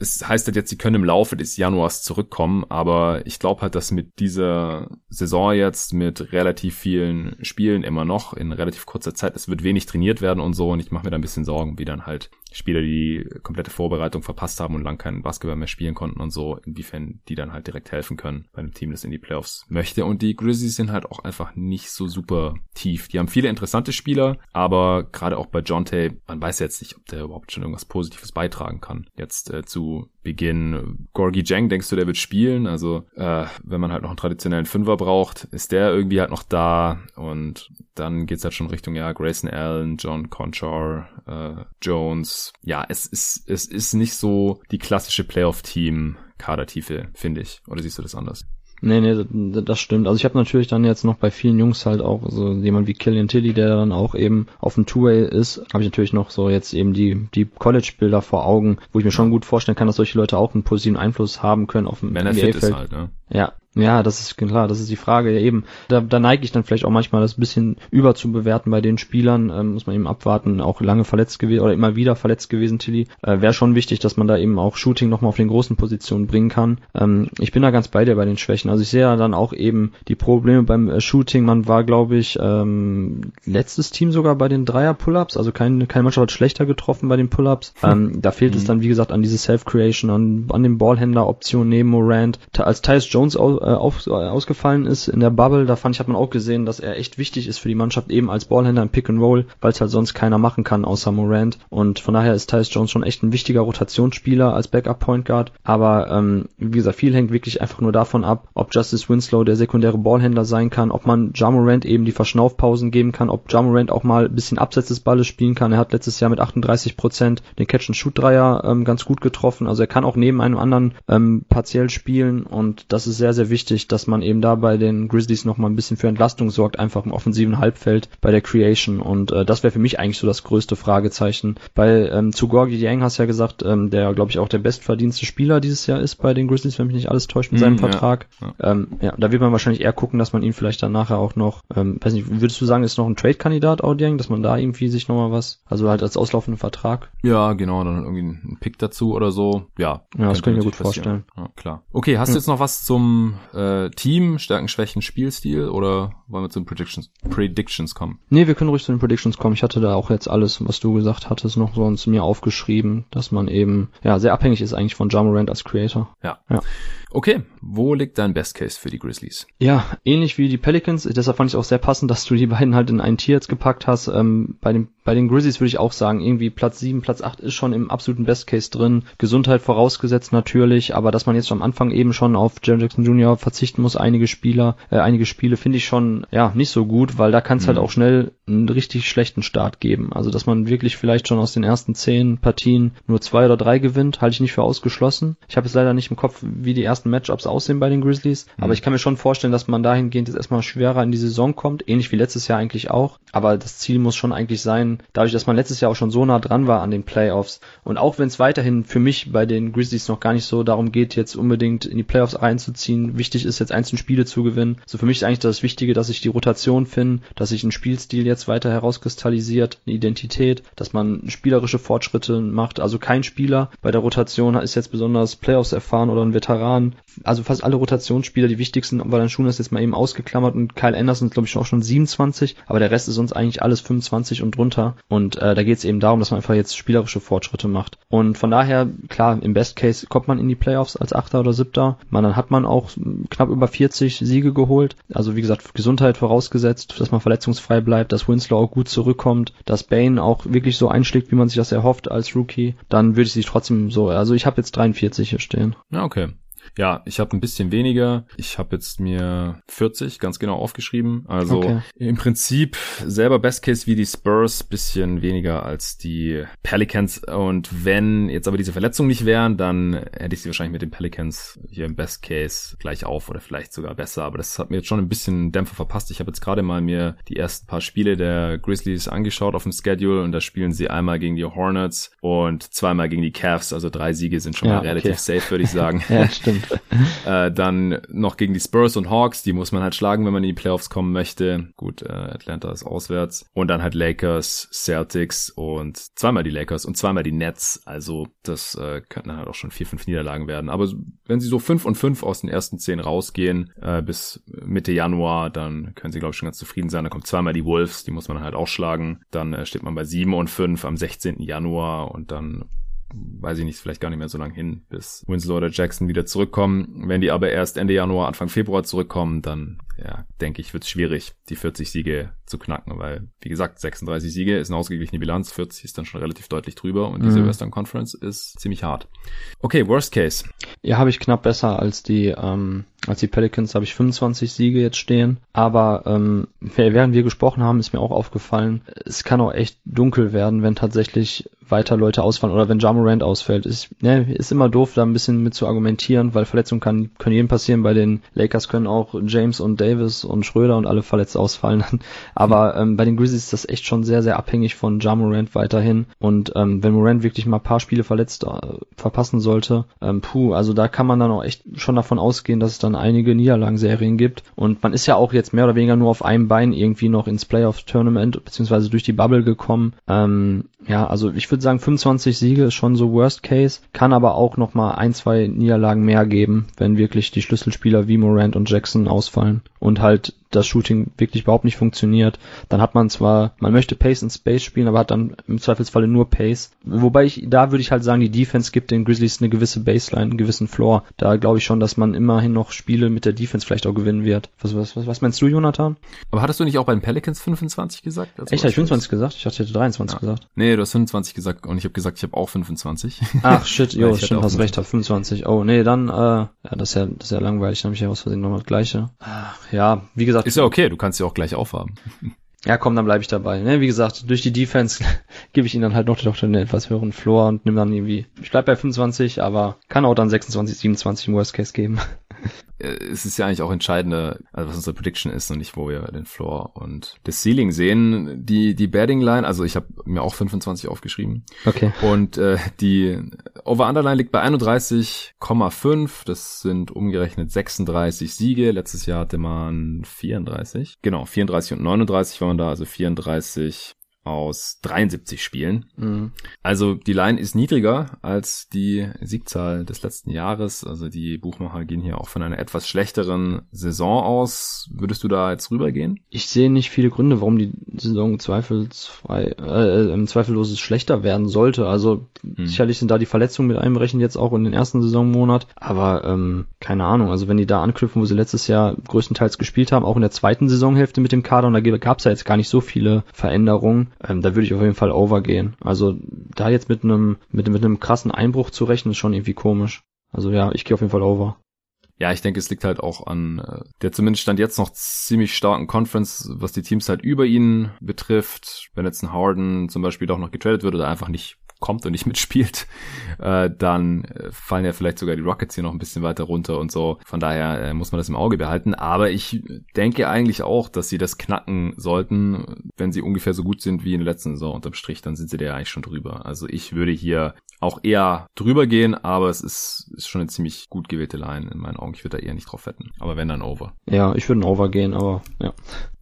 es heißt halt jetzt, sie können im Laufe des Januars zurückkommen, aber ich glaube halt, dass mit dieser Saison jetzt mit relativ vielen Spielen immer noch in relativ kurzer Zeit, es wird wenig trainiert werden und so und ich mache mir da ein bisschen Sorgen, wie dann halt Spieler, die komplette Vorbereitung verpasst haben und lang keinen Basketball mehr spielen konnten und so, inwiefern die dann halt direkt helfen können bei einem Team, das in die Playoffs möchte. Und die Grizzlies sind halt auch einfach nicht so super tief. Die haben viele interessante Spieler, aber gerade auch bei John Tay, man weiß jetzt nicht, ob der überhaupt schon irgendwas Positives beitragen kann. Jetzt äh, zu Beginn. Gorgie Jang, denkst du, der wird spielen? Also, äh, wenn man halt noch einen traditionellen Fünfer braucht, ist der irgendwie halt noch da und dann geht's halt schon Richtung, ja, Grayson Allen, John Conchar, äh, Jones. Ja, es ist, es ist nicht so die klassische Playoff-Team-Kadertiefe, finde ich. Oder siehst du das anders? Nee, nee, das stimmt. Also ich habe natürlich dann jetzt noch bei vielen Jungs halt auch so jemand wie Killian Tilly, der dann auch eben auf dem Two-Way ist, habe ich natürlich noch so jetzt eben die die College-Bilder vor Augen, wo ich mir schon gut vorstellen kann, dass solche Leute auch einen positiven Einfluss haben können auf dem NBA-Feld. Halt, ne? Ja, ja, das ist klar, das ist die Frage. Ja, eben, da, da neige ich dann vielleicht auch manchmal das bisschen überzubewerten bei den Spielern. Ähm, muss man eben abwarten, auch lange verletzt gewesen oder immer wieder verletzt gewesen, Tilly. Äh, Wäre schon wichtig, dass man da eben auch Shooting nochmal auf den großen Positionen bringen kann. Ähm, ich bin da ganz bei dir bei den Schwächen. Also ich sehe ja dann auch eben die Probleme beim äh, Shooting. Man war, glaube ich, ähm, letztes Team sogar bei den Dreier-Pull-Ups. Also kein, keine Mannschaft hat schlechter getroffen bei den Pull-Ups. Ähm, da fehlt mhm. es dann, wie gesagt, an diese Self-Creation, an, an den Ballhändler-Optionen neben Morant. Als Tyus Jones au, äh, auf, äh, ausgefallen ist in der Bubble, da fand ich, hat man auch gesehen, dass er echt wichtig ist für die Mannschaft, eben als Ballhändler im Pick and Roll, weil es halt sonst keiner machen kann außer Morant. Und von daher ist Tyus Jones schon echt ein wichtiger Rotationsspieler als Backup Point Guard. Aber ähm, wie gesagt, viel hängt wirklich einfach nur davon ab, ob Justice Winslow der sekundäre Ballhändler sein kann, ob man Jamorant eben die Verschnaufpausen geben kann, ob Jamorant auch mal ein bisschen abseits des Balles spielen kann. Er hat letztes Jahr mit 38 Prozent den Catch-and-Shoot-Dreier ähm, ganz gut getroffen. Also er kann auch neben einem anderen ähm, partiell spielen und das ist sehr, sehr wichtig, dass man eben da bei den Grizzlies noch mal ein bisschen für Entlastung sorgt, einfach im offensiven Halbfeld bei der Creation. Und äh, das wäre für mich eigentlich so das größte Fragezeichen. Bei ähm, zu Gorgie Yang hast du ja gesagt, ähm, der glaube ich auch der bestverdienste Spieler dieses Jahr ist bei den Grizzlies, wenn mich nicht alles täuscht mit seinem mm, Vertrag. Ja, ja. Ähm, ja, da wird man wahrscheinlich eher gucken, dass man ihn vielleicht dann nachher auch noch, ähm, weiß nicht, würdest du sagen, ist noch ein Trade-Kandidat Yang, dass man da irgendwie sich noch mal was, also halt als auslaufenden Vertrag? Ja, genau, dann irgendwie ein Pick dazu oder so. Ja, ja das kann ich mir gut vorstellen. Ja, klar. Okay, hast du jetzt noch was zum äh, Team? Stärken, Schwächen, Spielstil oder wollen wir zu den Predictions, Predictions kommen? Nee, wir können ruhig zu den Predictions kommen. Ich hatte da auch jetzt alles, was du gesagt hattest, noch sonst mir aufgeschrieben, dass man eben ja sehr abhängig ist eigentlich von Jamorant als Creator. Ja. ja. Okay, wo liegt dein Best Case für die Grizzlies? Ja, ähnlich wie die Pelicans. Deshalb fand ich auch sehr passend, dass du die (laughs) beiden halt in ein Tier jetzt gepackt hast. Ähm, bei, den, bei den Grizzlies würde ich auch sagen, irgendwie Platz 7, Platz 8 ist schon im absoluten Best Case drin. Gesundheit vorausgesetzt natürlich, aber dass man jetzt am Anfang eben schon auf Jaron Jackson Jr. verzichten muss, einige Spieler, äh, einige Spiele finde ich schon ja nicht so gut, weil da kann es halt mhm. halt auch schnell einen richtig schlechten Start geben. Also dass man wirklich vielleicht schon aus den ersten zehn Partien nur zwei oder drei gewinnt, halte ich nicht für ausgeschlossen. Ich habe jetzt leider nicht im Kopf, wie die ersten ersten Matchups aussehen bei den Grizzlies. Mhm. Aber ich kann mir schon vorstellen, dass man dahingehend jetzt erstmal schwerer in die Saison kommt, ähnlich wie letztes Jahr eigentlich auch. Aber das Ziel muss schon eigentlich sein, dadurch, dass man letztes Jahr auch schon so nah dran war an den Playoffs und auch wenn es weiterhin für mich bei den Grizzlies noch gar nicht so darum geht, jetzt unbedingt in die Playoffs reinzuziehen, wichtig ist jetzt einzelne Spiele zu gewinnen. So für mich ist eigentlich das Wichtige, dass ich die Rotation finde, dass sich ein Spielstil jetzt weiter herauskristallisiert, eine Identität, dass man spielerische Fortschritte macht. Also kein Spieler bei der Rotation ist jetzt besonders Playoffs erfahren oder ein Veteran, also fast alle Rotationsspieler, die wichtigsten, Valanciunas ist jetzt mal eben ausgeklammert und Kyle Anderson ist glaube ich auch schon 27, aber der Rest ist uns eigentlich alles 25 und drunter. Und äh, da geht es eben darum, dass man einfach jetzt spielerische Fortschritte macht. Und von daher, klar, im Best Case kommt man in die Playoffs als Achter oder Siebter, man, dann hat man auch knapp über 40 Siege geholt, also wie gesagt, Gesundheit vorausgesetzt, dass man verletzungsfrei bleibt, dass Winslow auch gut zurückkommt, dass Bane auch wirklich so einschlägt, wie man sich das erhofft als Rookie, dann würde ich sich trotzdem so, also ich habe jetzt 43 hier stehen. Ja, okay. Ja, ich habe ein bisschen weniger. Ich habe jetzt mir 40 ganz genau aufgeschrieben. Also okay. im Prinzip selber Best Case wie die Spurs, bisschen weniger als die Pelicans. Und wenn jetzt aber diese Verletzungen nicht wären, dann hätte ich sie wahrscheinlich mit den Pelicans hier im Best Case gleich auf oder vielleicht sogar besser. Aber das hat mir jetzt schon ein bisschen Dämpfer verpasst. Ich habe jetzt gerade mal mir die ersten paar Spiele der Grizzlies angeschaut auf dem Schedule und da spielen sie einmal gegen die Hornets und zweimal gegen die Cavs. Also drei Siege sind schon ja, mal relativ okay. safe, würde ich sagen. (laughs) ja, stimmt. Stimmt. Äh, dann noch gegen die Spurs und Hawks, die muss man halt schlagen, wenn man in die Playoffs kommen möchte. Gut, äh, Atlanta ist auswärts. Und dann halt Lakers, Celtics und zweimal die Lakers und zweimal die Nets. Also das äh, könnten halt auch schon vier, fünf Niederlagen werden. Aber wenn sie so fünf und fünf aus den ersten zehn rausgehen äh, bis Mitte Januar, dann können sie, glaube ich, schon ganz zufrieden sein. Dann kommt zweimal die Wolves, die muss man halt auch schlagen. Dann äh, steht man bei sieben und fünf am 16. Januar und dann weiß ich nicht, vielleicht gar nicht mehr so lange hin, bis Winslow oder Jackson wieder zurückkommen. Wenn die aber erst Ende Januar, Anfang Februar zurückkommen, dann, ja, denke ich, wird es schwierig, die 40 Siege zu knacken, weil, wie gesagt, 36 Siege ist eine ausgeglichene Bilanz, 40 ist dann schon relativ deutlich drüber und diese mhm. Western Conference ist ziemlich hart. Okay, Worst Case. Ja, habe ich knapp besser als die, ähm, als die Pelicans habe ich 25 Siege jetzt stehen. Aber ähm, während wir gesprochen haben, ist mir auch aufgefallen, es kann auch echt dunkel werden, wenn tatsächlich weiter Leute ausfallen oder wenn Jamorant ausfällt. Ist, ne, ist immer doof, da ein bisschen mit zu argumentieren, weil Verletzungen kann, können jedem passieren. Bei den Lakers können auch James und Davis und Schröder und alle verletzt ausfallen. (laughs) Aber ähm, bei den Grizzlies ist das echt schon sehr, sehr abhängig von Jamorant weiterhin. Und ähm, wenn Morant wirklich mal paar Spiele verletzt äh, verpassen sollte, ähm, puh, also da kann man dann auch echt schon davon ausgehen, dass es dann einige Niederlagenserien gibt. Und man ist ja auch jetzt mehr oder weniger nur auf einem Bein irgendwie noch ins Playoff-Tournament beziehungsweise durch die Bubble gekommen. Ähm, ja, also ich würde sagen, 25 Siege ist schon so Worst Case, kann aber auch noch mal ein, zwei Niederlagen mehr geben, wenn wirklich die Schlüsselspieler wie Morant und Jackson ausfallen und halt das Shooting wirklich überhaupt nicht funktioniert, dann hat man zwar, man möchte Pace and Space spielen, aber hat dann im Zweifelsfalle nur Pace. Wobei ich, da würde ich halt sagen, die Defense gibt den Grizzlies eine gewisse Baseline, einen gewissen Floor. Da glaube ich schon, dass man immerhin noch Spiele mit der Defense vielleicht auch gewinnen wird. Was, was, was, was meinst du, Jonathan? Aber hattest du nicht auch bei den Pelicans 25 gesagt? Also Echt, habe ich 25 gesagt? Ich dachte, ich hätte 23 ja. gesagt. Nee, du hast 25 gesagt und ich habe gesagt, ich habe auch 25. Ach, shit, (laughs) jo, stimmt, hast recht, hab 25. Oh, nee, dann, äh, ja, das ist ja, das ist ja langweilig, dann habe ich ja aus Versehen nochmal das Gleiche. Ach, ja, wie gesagt. Ist ja okay, du kannst ja auch gleich aufhaben. (laughs) Ja, komm, dann bleibe ich dabei. Ne? Wie gesagt, durch die Defense (laughs) gebe ich ihnen dann halt noch, noch einen etwas höheren Floor und nimm dann irgendwie, ich bleib bei 25, aber kann auch dann 26, 27 im Worst Case geben. (laughs) Äh, es ist ja eigentlich auch entscheidender, also was unsere Prediction ist und nicht, wo wir den Floor und das Ceiling sehen. Die, die Betting Line, also ich habe mir auch 25 aufgeschrieben. Okay. Und äh, die Over-Underline liegt bei 31,5. Das sind umgerechnet 36 Siege. Letztes Jahr hatte man 34. Genau, 34 und 39 waren da, also 34 aus 73 Spielen. Mhm. Also die Line ist niedriger als die Siegzahl des letzten Jahres. Also die Buchmacher gehen hier auch von einer etwas schlechteren Saison aus. Würdest du da jetzt rübergehen? Ich sehe nicht viele Gründe, warum die Saison zweifelsfrei, äh, zweifellos schlechter werden sollte. Also mhm. sicherlich sind da die Verletzungen mit einberechnet jetzt auch in den ersten Saisonmonat. Aber ähm, keine Ahnung. Also wenn die da anknüpfen, wo sie letztes Jahr größtenteils gespielt haben, auch in der zweiten Saisonhälfte mit dem Kader, und da gab es ja jetzt gar nicht so viele Veränderungen, ähm, da würde ich auf jeden Fall overgehen. Also da jetzt mit einem mit, mit einem krassen Einbruch zu rechnen, ist schon irgendwie komisch. Also ja, ich gehe auf jeden Fall over. Ja, ich denke, es liegt halt auch an äh, der zumindest stand jetzt noch ziemlich starken Conference, was die Teams halt über ihn betrifft. Wenn jetzt ein Harden zum Beispiel doch noch getradet wird oder einfach nicht kommt und nicht mitspielt, (laughs) äh, dann äh, fallen ja vielleicht sogar die Rockets hier noch ein bisschen weiter runter und so. Von daher äh, muss man das im Auge behalten. Aber ich denke eigentlich auch, dass sie das knacken sollten, wenn sie ungefähr so gut sind wie in der letzten Saison unterm Strich, dann sind sie da ja eigentlich schon drüber. Also ich würde hier auch eher drüber gehen, aber es ist, ist schon eine ziemlich gut gewählte Line in meinen Augen. Ich würde da eher nicht drauf wetten. Aber wenn dann over. Ja, ich würde ein Over gehen, aber ja.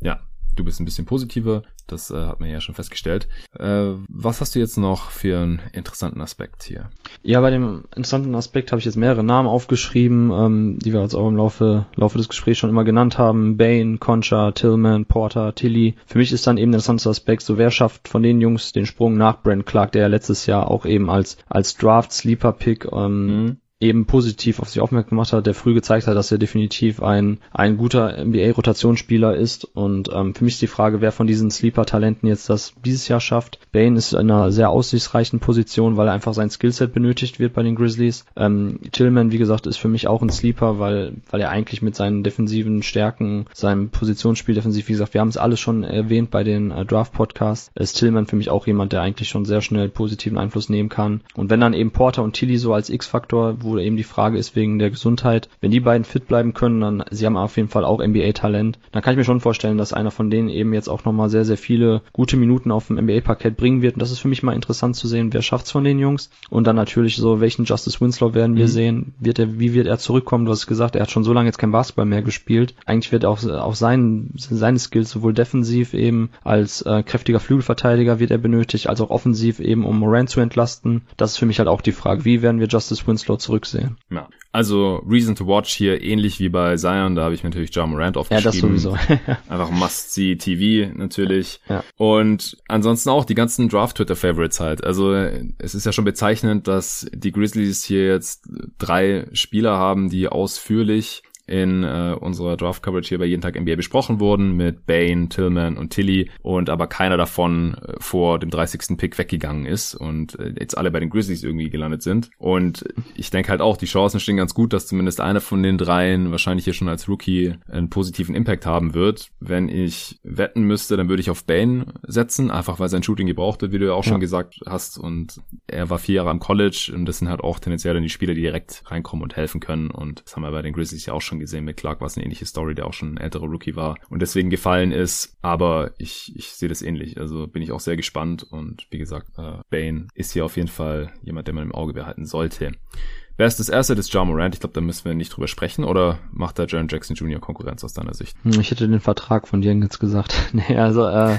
Ja, Du bist ein bisschen positiver, das äh, hat man ja schon festgestellt. Äh, was hast du jetzt noch für einen interessanten Aspekt hier? Ja, bei dem interessanten Aspekt habe ich jetzt mehrere Namen aufgeschrieben, ähm, die wir jetzt auch im Laufe, Laufe des Gesprächs schon immer genannt haben. Bane, Concha, Tillman, Porter, Tilly. Für mich ist dann eben der interessante Aspekt, so wer schafft von den Jungs den Sprung nach Brent Clark, der ja letztes Jahr auch eben als, als Draft-Sleeper-Pick ähm, mhm eben positiv auf sich aufmerksam gemacht hat, der früh gezeigt hat, dass er definitiv ein, ein guter NBA-Rotationsspieler ist. Und ähm, für mich ist die Frage, wer von diesen Sleeper-Talenten jetzt das dieses Jahr schafft. Bane ist in einer sehr aussichtsreichen Position, weil er einfach sein Skillset benötigt wird bei den Grizzlies. Ähm, Tillman, wie gesagt, ist für mich auch ein Sleeper, weil, weil er eigentlich mit seinen defensiven Stärken, seinem Positionsspiel defensiv, wie gesagt, wir haben es alles schon erwähnt bei den äh, Draft-Podcasts, ist Tillman für mich auch jemand, der eigentlich schon sehr schnell positiven Einfluss nehmen kann. Und wenn dann eben Porter und Tilly so als X-Faktor, wo eben die Frage ist wegen der Gesundheit. Wenn die beiden fit bleiben können, dann sie haben auf jeden Fall auch NBA-Talent. Dann kann ich mir schon vorstellen, dass einer von denen eben jetzt auch nochmal sehr, sehr viele gute Minuten auf dem NBA-Parkett bringen wird. Und das ist für mich mal interessant zu sehen, wer schafft's von den Jungs. Und dann natürlich so, welchen Justice Winslow werden wir mhm. sehen? Wird er, wie wird er zurückkommen? Du hast gesagt, er hat schon so lange jetzt kein Basketball mehr gespielt. Eigentlich wird auch, auch sein, seine Skills sowohl defensiv eben als äh, kräftiger Flügelverteidiger wird er benötigt, als auch offensiv eben, um Moran zu entlasten. Das ist für mich halt auch die Frage, wie werden wir Justice Winslow zurücksehen? Ja, also Reason to Watch hier ähnlich wie bei Zion, da habe ich natürlich John Morant aufgeschrieben. Ja, das sowieso. (laughs) Einfach Must-See TV natürlich. Ja. Und ansonsten auch die ganzen Draft-Twitter-Favorites halt. Also es ist ja schon bezeichnend, dass die Grizzlies hier jetzt drei Spieler haben, die ausführlich in äh, unserer Draft Coverage hier bei jeden Tag NBA besprochen wurden mit Bane, Tillman und Tilly und aber keiner davon äh, vor dem 30. Pick weggegangen ist und äh, jetzt alle bei den Grizzlies irgendwie gelandet sind und ich denke halt auch, die Chancen stehen ganz gut, dass zumindest einer von den dreien wahrscheinlich hier schon als Rookie einen positiven Impact haben wird. Wenn ich wetten müsste, dann würde ich auf Bane setzen, einfach weil sein Shooting gebraucht wird, wie du ja auch ja. schon gesagt hast und er war vier Jahre am College und das sind halt auch tendenziell dann die Spieler, die direkt reinkommen und helfen können und das haben wir bei den Grizzlies ja auch schon schon gesehen. Mit Clark war es eine ähnliche Story, der auch schon ein älterer Rookie war und deswegen gefallen ist. Aber ich, ich sehe das ähnlich. Also bin ich auch sehr gespannt und wie gesagt, äh, Bane ist hier auf jeden Fall jemand, der man im Auge behalten sollte. Wer ist das erste? Das ist Ja Morant. Ich glaube, da müssen wir nicht drüber sprechen. Oder macht da Jaron Jackson Jr. Konkurrenz aus deiner Sicht? Hm, ich hätte den Vertrag von dir jetzt gesagt. (laughs) nee, also, äh. (laughs)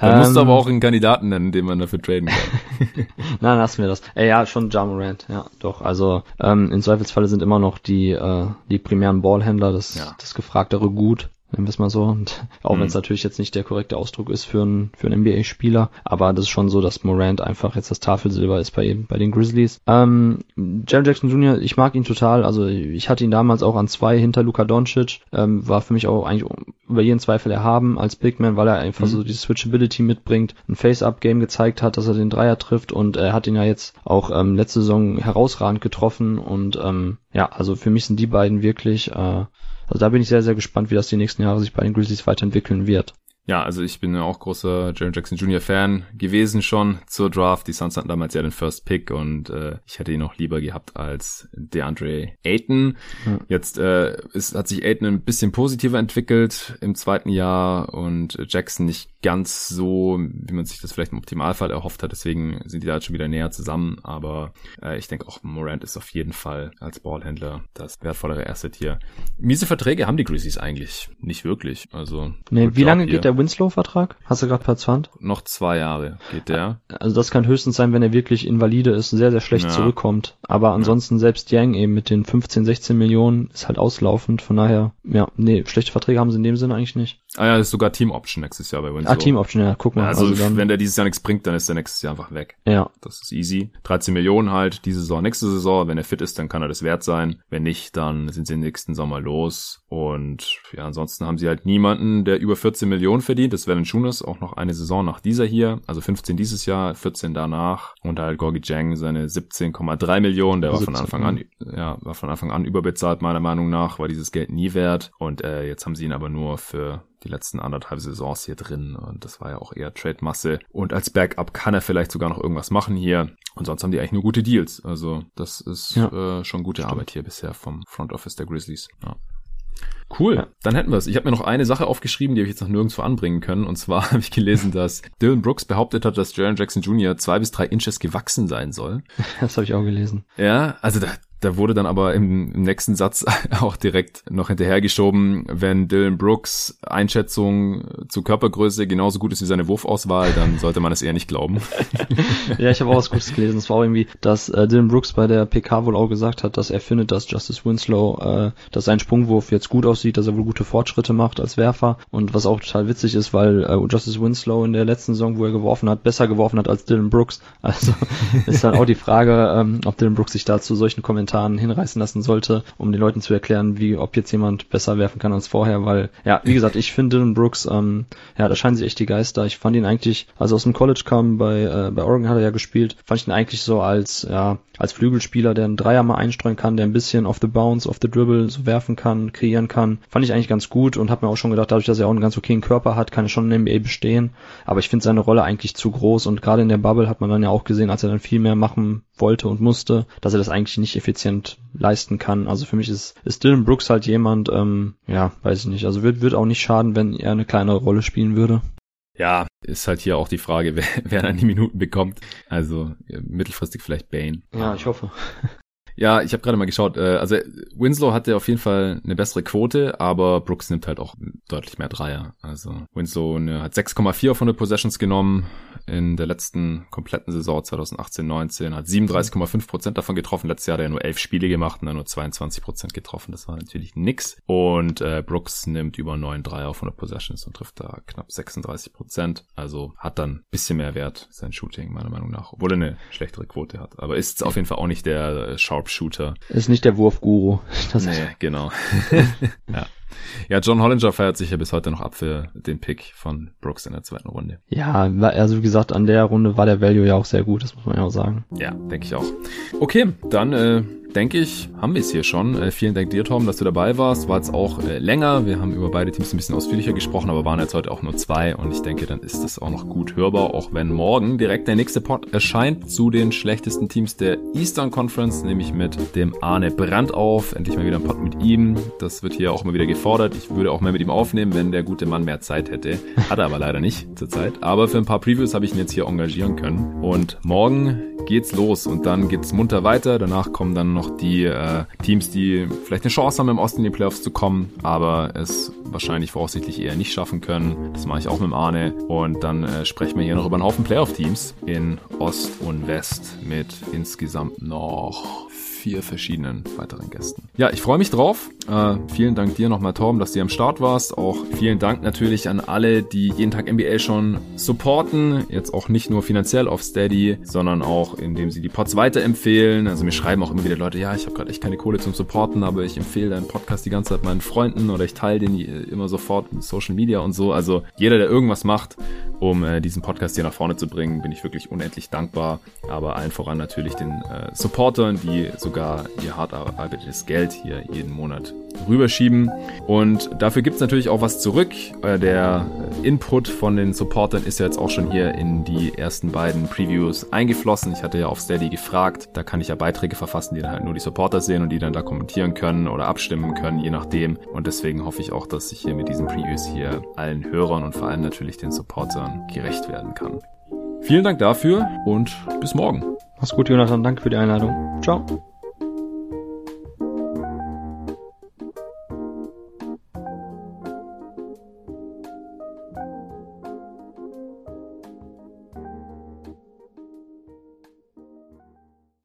da musst du aber ähm, auch einen Kandidaten nennen, den man dafür traden kann. (laughs) Nein, lassen wir das. Äh, ja, schon Ja Morant. Ja, doch. Also, ähm, im Zweifelsfalle sind immer noch die, äh, die primären Ballhändler das, ja. das gefragtere Gut nennen wir es mal so. Und auch mhm. wenn es natürlich jetzt nicht der korrekte Ausdruck ist für einen für einen NBA-Spieler, aber das ist schon so, dass Morant einfach jetzt das Tafelsilber ist bei bei den Grizzlies. Ähm, Jaron Jackson Jr., ich mag ihn total. Also ich hatte ihn damals auch an zwei hinter Luka Doncic. Ähm, war für mich auch eigentlich über jeden Zweifel erhaben als Big Man, weil er einfach mhm. so die Switchability mitbringt, ein Face-Up-Game gezeigt hat, dass er den Dreier trifft und er hat ihn ja jetzt auch ähm, letzte Saison herausragend getroffen und ähm, ja, also für mich sind die beiden wirklich äh, also da bin ich sehr, sehr gespannt, wie das die nächsten Jahre sich bei den Grizzlies weiterentwickeln wird. Ja, also ich bin ja auch großer Jaron Jackson Jr. Fan gewesen schon zur Draft. Die Suns hatten damals ja den First Pick und äh, ich hätte ihn noch lieber gehabt als DeAndre Ayton. Ja. Jetzt äh, ist, hat sich Ayton ein bisschen positiver entwickelt im zweiten Jahr und Jackson nicht ganz so, wie man sich das vielleicht im Optimalfall erhofft hat. Deswegen sind die da jetzt schon wieder näher zusammen. Aber äh, ich denke auch, Morant ist auf jeden Fall als Ballhändler das wertvollere Asset hier. Miese Verträge haben die Grizzlies eigentlich nicht wirklich. Also nee, wie lange geht der Winslow-Vertrag? Hast du gerade per Zwand? Noch zwei Jahre geht der. Also das kann höchstens sein, wenn er wirklich invalide ist, sehr, sehr schlecht ja. zurückkommt. Aber ansonsten ja. selbst Yang eben mit den 15, 16 Millionen ist halt auslaufend. Von daher, ja, nee, schlechte Verträge haben sie in dem Sinne eigentlich nicht. Ah ja, das ist sogar Team Option nächstes Jahr bei Winslow. Ah, Team Option, ja, guck mal. Also, also wenn der dieses Jahr nichts bringt, dann ist der nächstes Jahr einfach weg. Ja. Das ist easy. 13 Millionen halt diese Saison, nächste Saison. Wenn er fit ist, dann kann er das wert sein. Wenn nicht, dann sind sie nächsten Sommer los. Und ja, ansonsten haben sie halt niemanden, der über 14 Millionen verdient. Das wäre ein Schunas, auch noch eine Saison nach dieser hier. Also 15 dieses Jahr, 14 danach. Und halt Gorgi Jang seine 17,3 Millionen. Der war von Anfang an, ja, war von Anfang an überbezahlt, meiner Meinung nach, war dieses Geld nie wert. Und äh, jetzt haben sie ihn aber nur für die letzten anderthalb Saisons hier drin und das war ja auch eher Trade-Masse. Und als Backup kann er vielleicht sogar noch irgendwas machen hier. Und sonst haben die eigentlich nur gute Deals. Also das ist ja. äh, schon gute Stimmt. Arbeit hier bisher vom Front Office der Grizzlies. Ja. Cool, ja. dann hätten wir es. Ich habe mir noch eine Sache aufgeschrieben, die habe ich jetzt noch nirgendwo anbringen können. Und zwar (laughs) habe ich gelesen, dass Dylan Brooks behauptet hat, dass Jaron Jackson Jr. zwei bis drei Inches gewachsen sein soll. (laughs) Das habe ich auch gelesen. Ja, also da, da wurde dann aber im, im, nächsten Satz (laughs) auch direkt noch hinterhergeschoben, wenn Dylan Brooks Einschätzung zur Körpergröße genauso gut ist wie seine Wurfauswahl, dann sollte man es eher nicht glauben. (laughs) ja, ich habe auch was Gutes gelesen. Es war irgendwie, dass äh, Dylan Brooks bei der PK wohl auch gesagt hat, dass er findet, dass Justice Winslow, äh, dass sein Sprungwurf jetzt gut aussieht, dass er wohl gute Fortschritte macht als Werfer und was auch total witzig ist, weil äh, Justice Winslow in der letzten Saison, wo er geworfen hat, besser geworfen hat als Dylan Brooks. Also (laughs) ist dann auch die Frage, ähm, ob Dylan Brooks sich dazu solchen Kommentaren spontan hinreißen lassen sollte, um den Leuten zu erklären, wie ob jetzt jemand besser werfen kann als vorher, weil, ja, wie gesagt, ich finde Dylan Brooks, ähm, ja, da scheinen sich echt die Geister. Ich fand ihn eigentlich, als er aus dem College kam, bei, äh, bei Oregon hat er ja gespielt, fand ich ihn eigentlich so als, ja, als Flügelspieler, der einen Dreier mal einstreuen kann, der ein bisschen off the bounce, off the dribble so werfen kann, kreieren kann, fand ich eigentlich ganz gut und habe mir auch schon gedacht, dadurch, dass er auch einen ganz okayen Körper hat, kann er schon in der NBA bestehen. Aber ich finde seine Rolle eigentlich zu groß und gerade in der Bubble hat man dann ja auch gesehen, als er dann viel mehr machen wollte und musste, dass er das eigentlich nicht effizient leisten kann. Also für mich ist, ist Dylan Brooks halt jemand, ähm, ja, weiß ich nicht. Also wird, wird auch nicht schaden, wenn er eine kleinere Rolle spielen würde. Ja, ist halt hier auch die Frage, (laughs) wer, wer dann die Minuten bekommt. Also mittelfristig vielleicht Bane. Ja, ich hoffe. Ja, ich habe gerade mal geschaut. Äh, also Winslow hatte auf jeden Fall eine bessere Quote, aber Brooks nimmt halt auch deutlich mehr Dreier. Also Winslow ne, hat 6,4 auf 100 Possessions genommen in der letzten kompletten Saison 2018-19, hat 37,5 Prozent davon getroffen. Letztes Jahr hat er nur 11 Spiele gemacht und dann nur 22 Prozent getroffen. Das war natürlich nix. Und äh, Brooks nimmt über 9 Dreier auf 100 Possessions und trifft da knapp 36 Prozent. Also hat dann bisschen mehr Wert sein Shooting meiner Meinung nach, obwohl er eine schlechtere Quote hat. Aber ist auf jeden Fall auch nicht der äh, Sharpshooter. Ist nicht der Wurfguru. (laughs) Das nee, genau. (laughs) ja. Ja, John Hollinger feiert sich ja bis heute noch ab für den Pick von Brooks in der zweiten Runde. Ja, also wie gesagt, an der Runde war der Value ja auch sehr gut, das muss man ja auch sagen. Ja, denke ich auch. Okay, dann äh, denke ich, haben wir es hier schon. Äh, vielen Dank dir, Tom, dass du dabei warst. War jetzt auch äh, länger. Wir haben über beide Teams ein bisschen ausführlicher gesprochen, aber waren jetzt heute auch nur zwei. Und ich denke, dann ist das auch noch gut hörbar, auch wenn morgen direkt der nächste Pod erscheint zu den schlechtesten Teams der Eastern Conference, nämlich mit dem Arne Brandt auf. Endlich mal wieder ein Pod mit ihm. Das wird hier auch immer wieder gefordert. Ich würde auch mehr mit ihm aufnehmen, wenn der gute Mann mehr Zeit hätte. Hat er aber (laughs) leider nicht zurzeit. Aber für ein paar Previews habe ich ihn jetzt hier engagieren können. Und morgen geht's los und dann geht's munter weiter. Danach kommen dann noch die äh, Teams, die vielleicht eine Chance haben, im Osten in die Playoffs zu kommen, aber es wahrscheinlich voraussichtlich eher nicht schaffen können. Das mache ich auch mit dem Arne. Und dann äh, sprechen wir hier noch über einen Haufen Playoff-Teams in Ost und West mit insgesamt noch vier verschiedenen weiteren Gästen. Ja, ich freue mich drauf. Äh, vielen Dank dir nochmal, Torben, dass du am Start warst. Auch vielen Dank natürlich an alle, die jeden Tag NBA schon supporten. Jetzt auch nicht nur finanziell auf Steady, sondern auch indem sie die Pods weiterempfehlen. Also mir schreiben auch immer wieder Leute, ja, ich habe gerade echt keine Kohle zum Supporten, aber ich empfehle deinen Podcast die ganze Zeit meinen Freunden oder ich teile den immer sofort in Social Media und so. Also jeder, der irgendwas macht, um äh, diesen Podcast hier nach vorne zu bringen, bin ich wirklich unendlich dankbar. Aber allen voran natürlich den äh, Supportern, die sogar ihr hart erarbeitetes Geld hier jeden Monat rüberschieben. Und dafür gibt's natürlich auch was zurück. Äh, der Input von den Supportern ist ja jetzt auch schon hier in die ersten beiden Previews eingeflossen. Ich hatte ja auf Steady gefragt. Da kann ich ja Beiträge verfassen, die dann halt nur die Supporter sehen und die dann da kommentieren können oder abstimmen können, je nachdem. Und deswegen hoffe ich auch, dass ich hier mit diesen Previews hier allen Hörern und vor allem natürlich den Supportern gerecht werden kann. Vielen Dank dafür und bis morgen. Mach's gut, Jonathan. Danke für die Einladung. Ciao.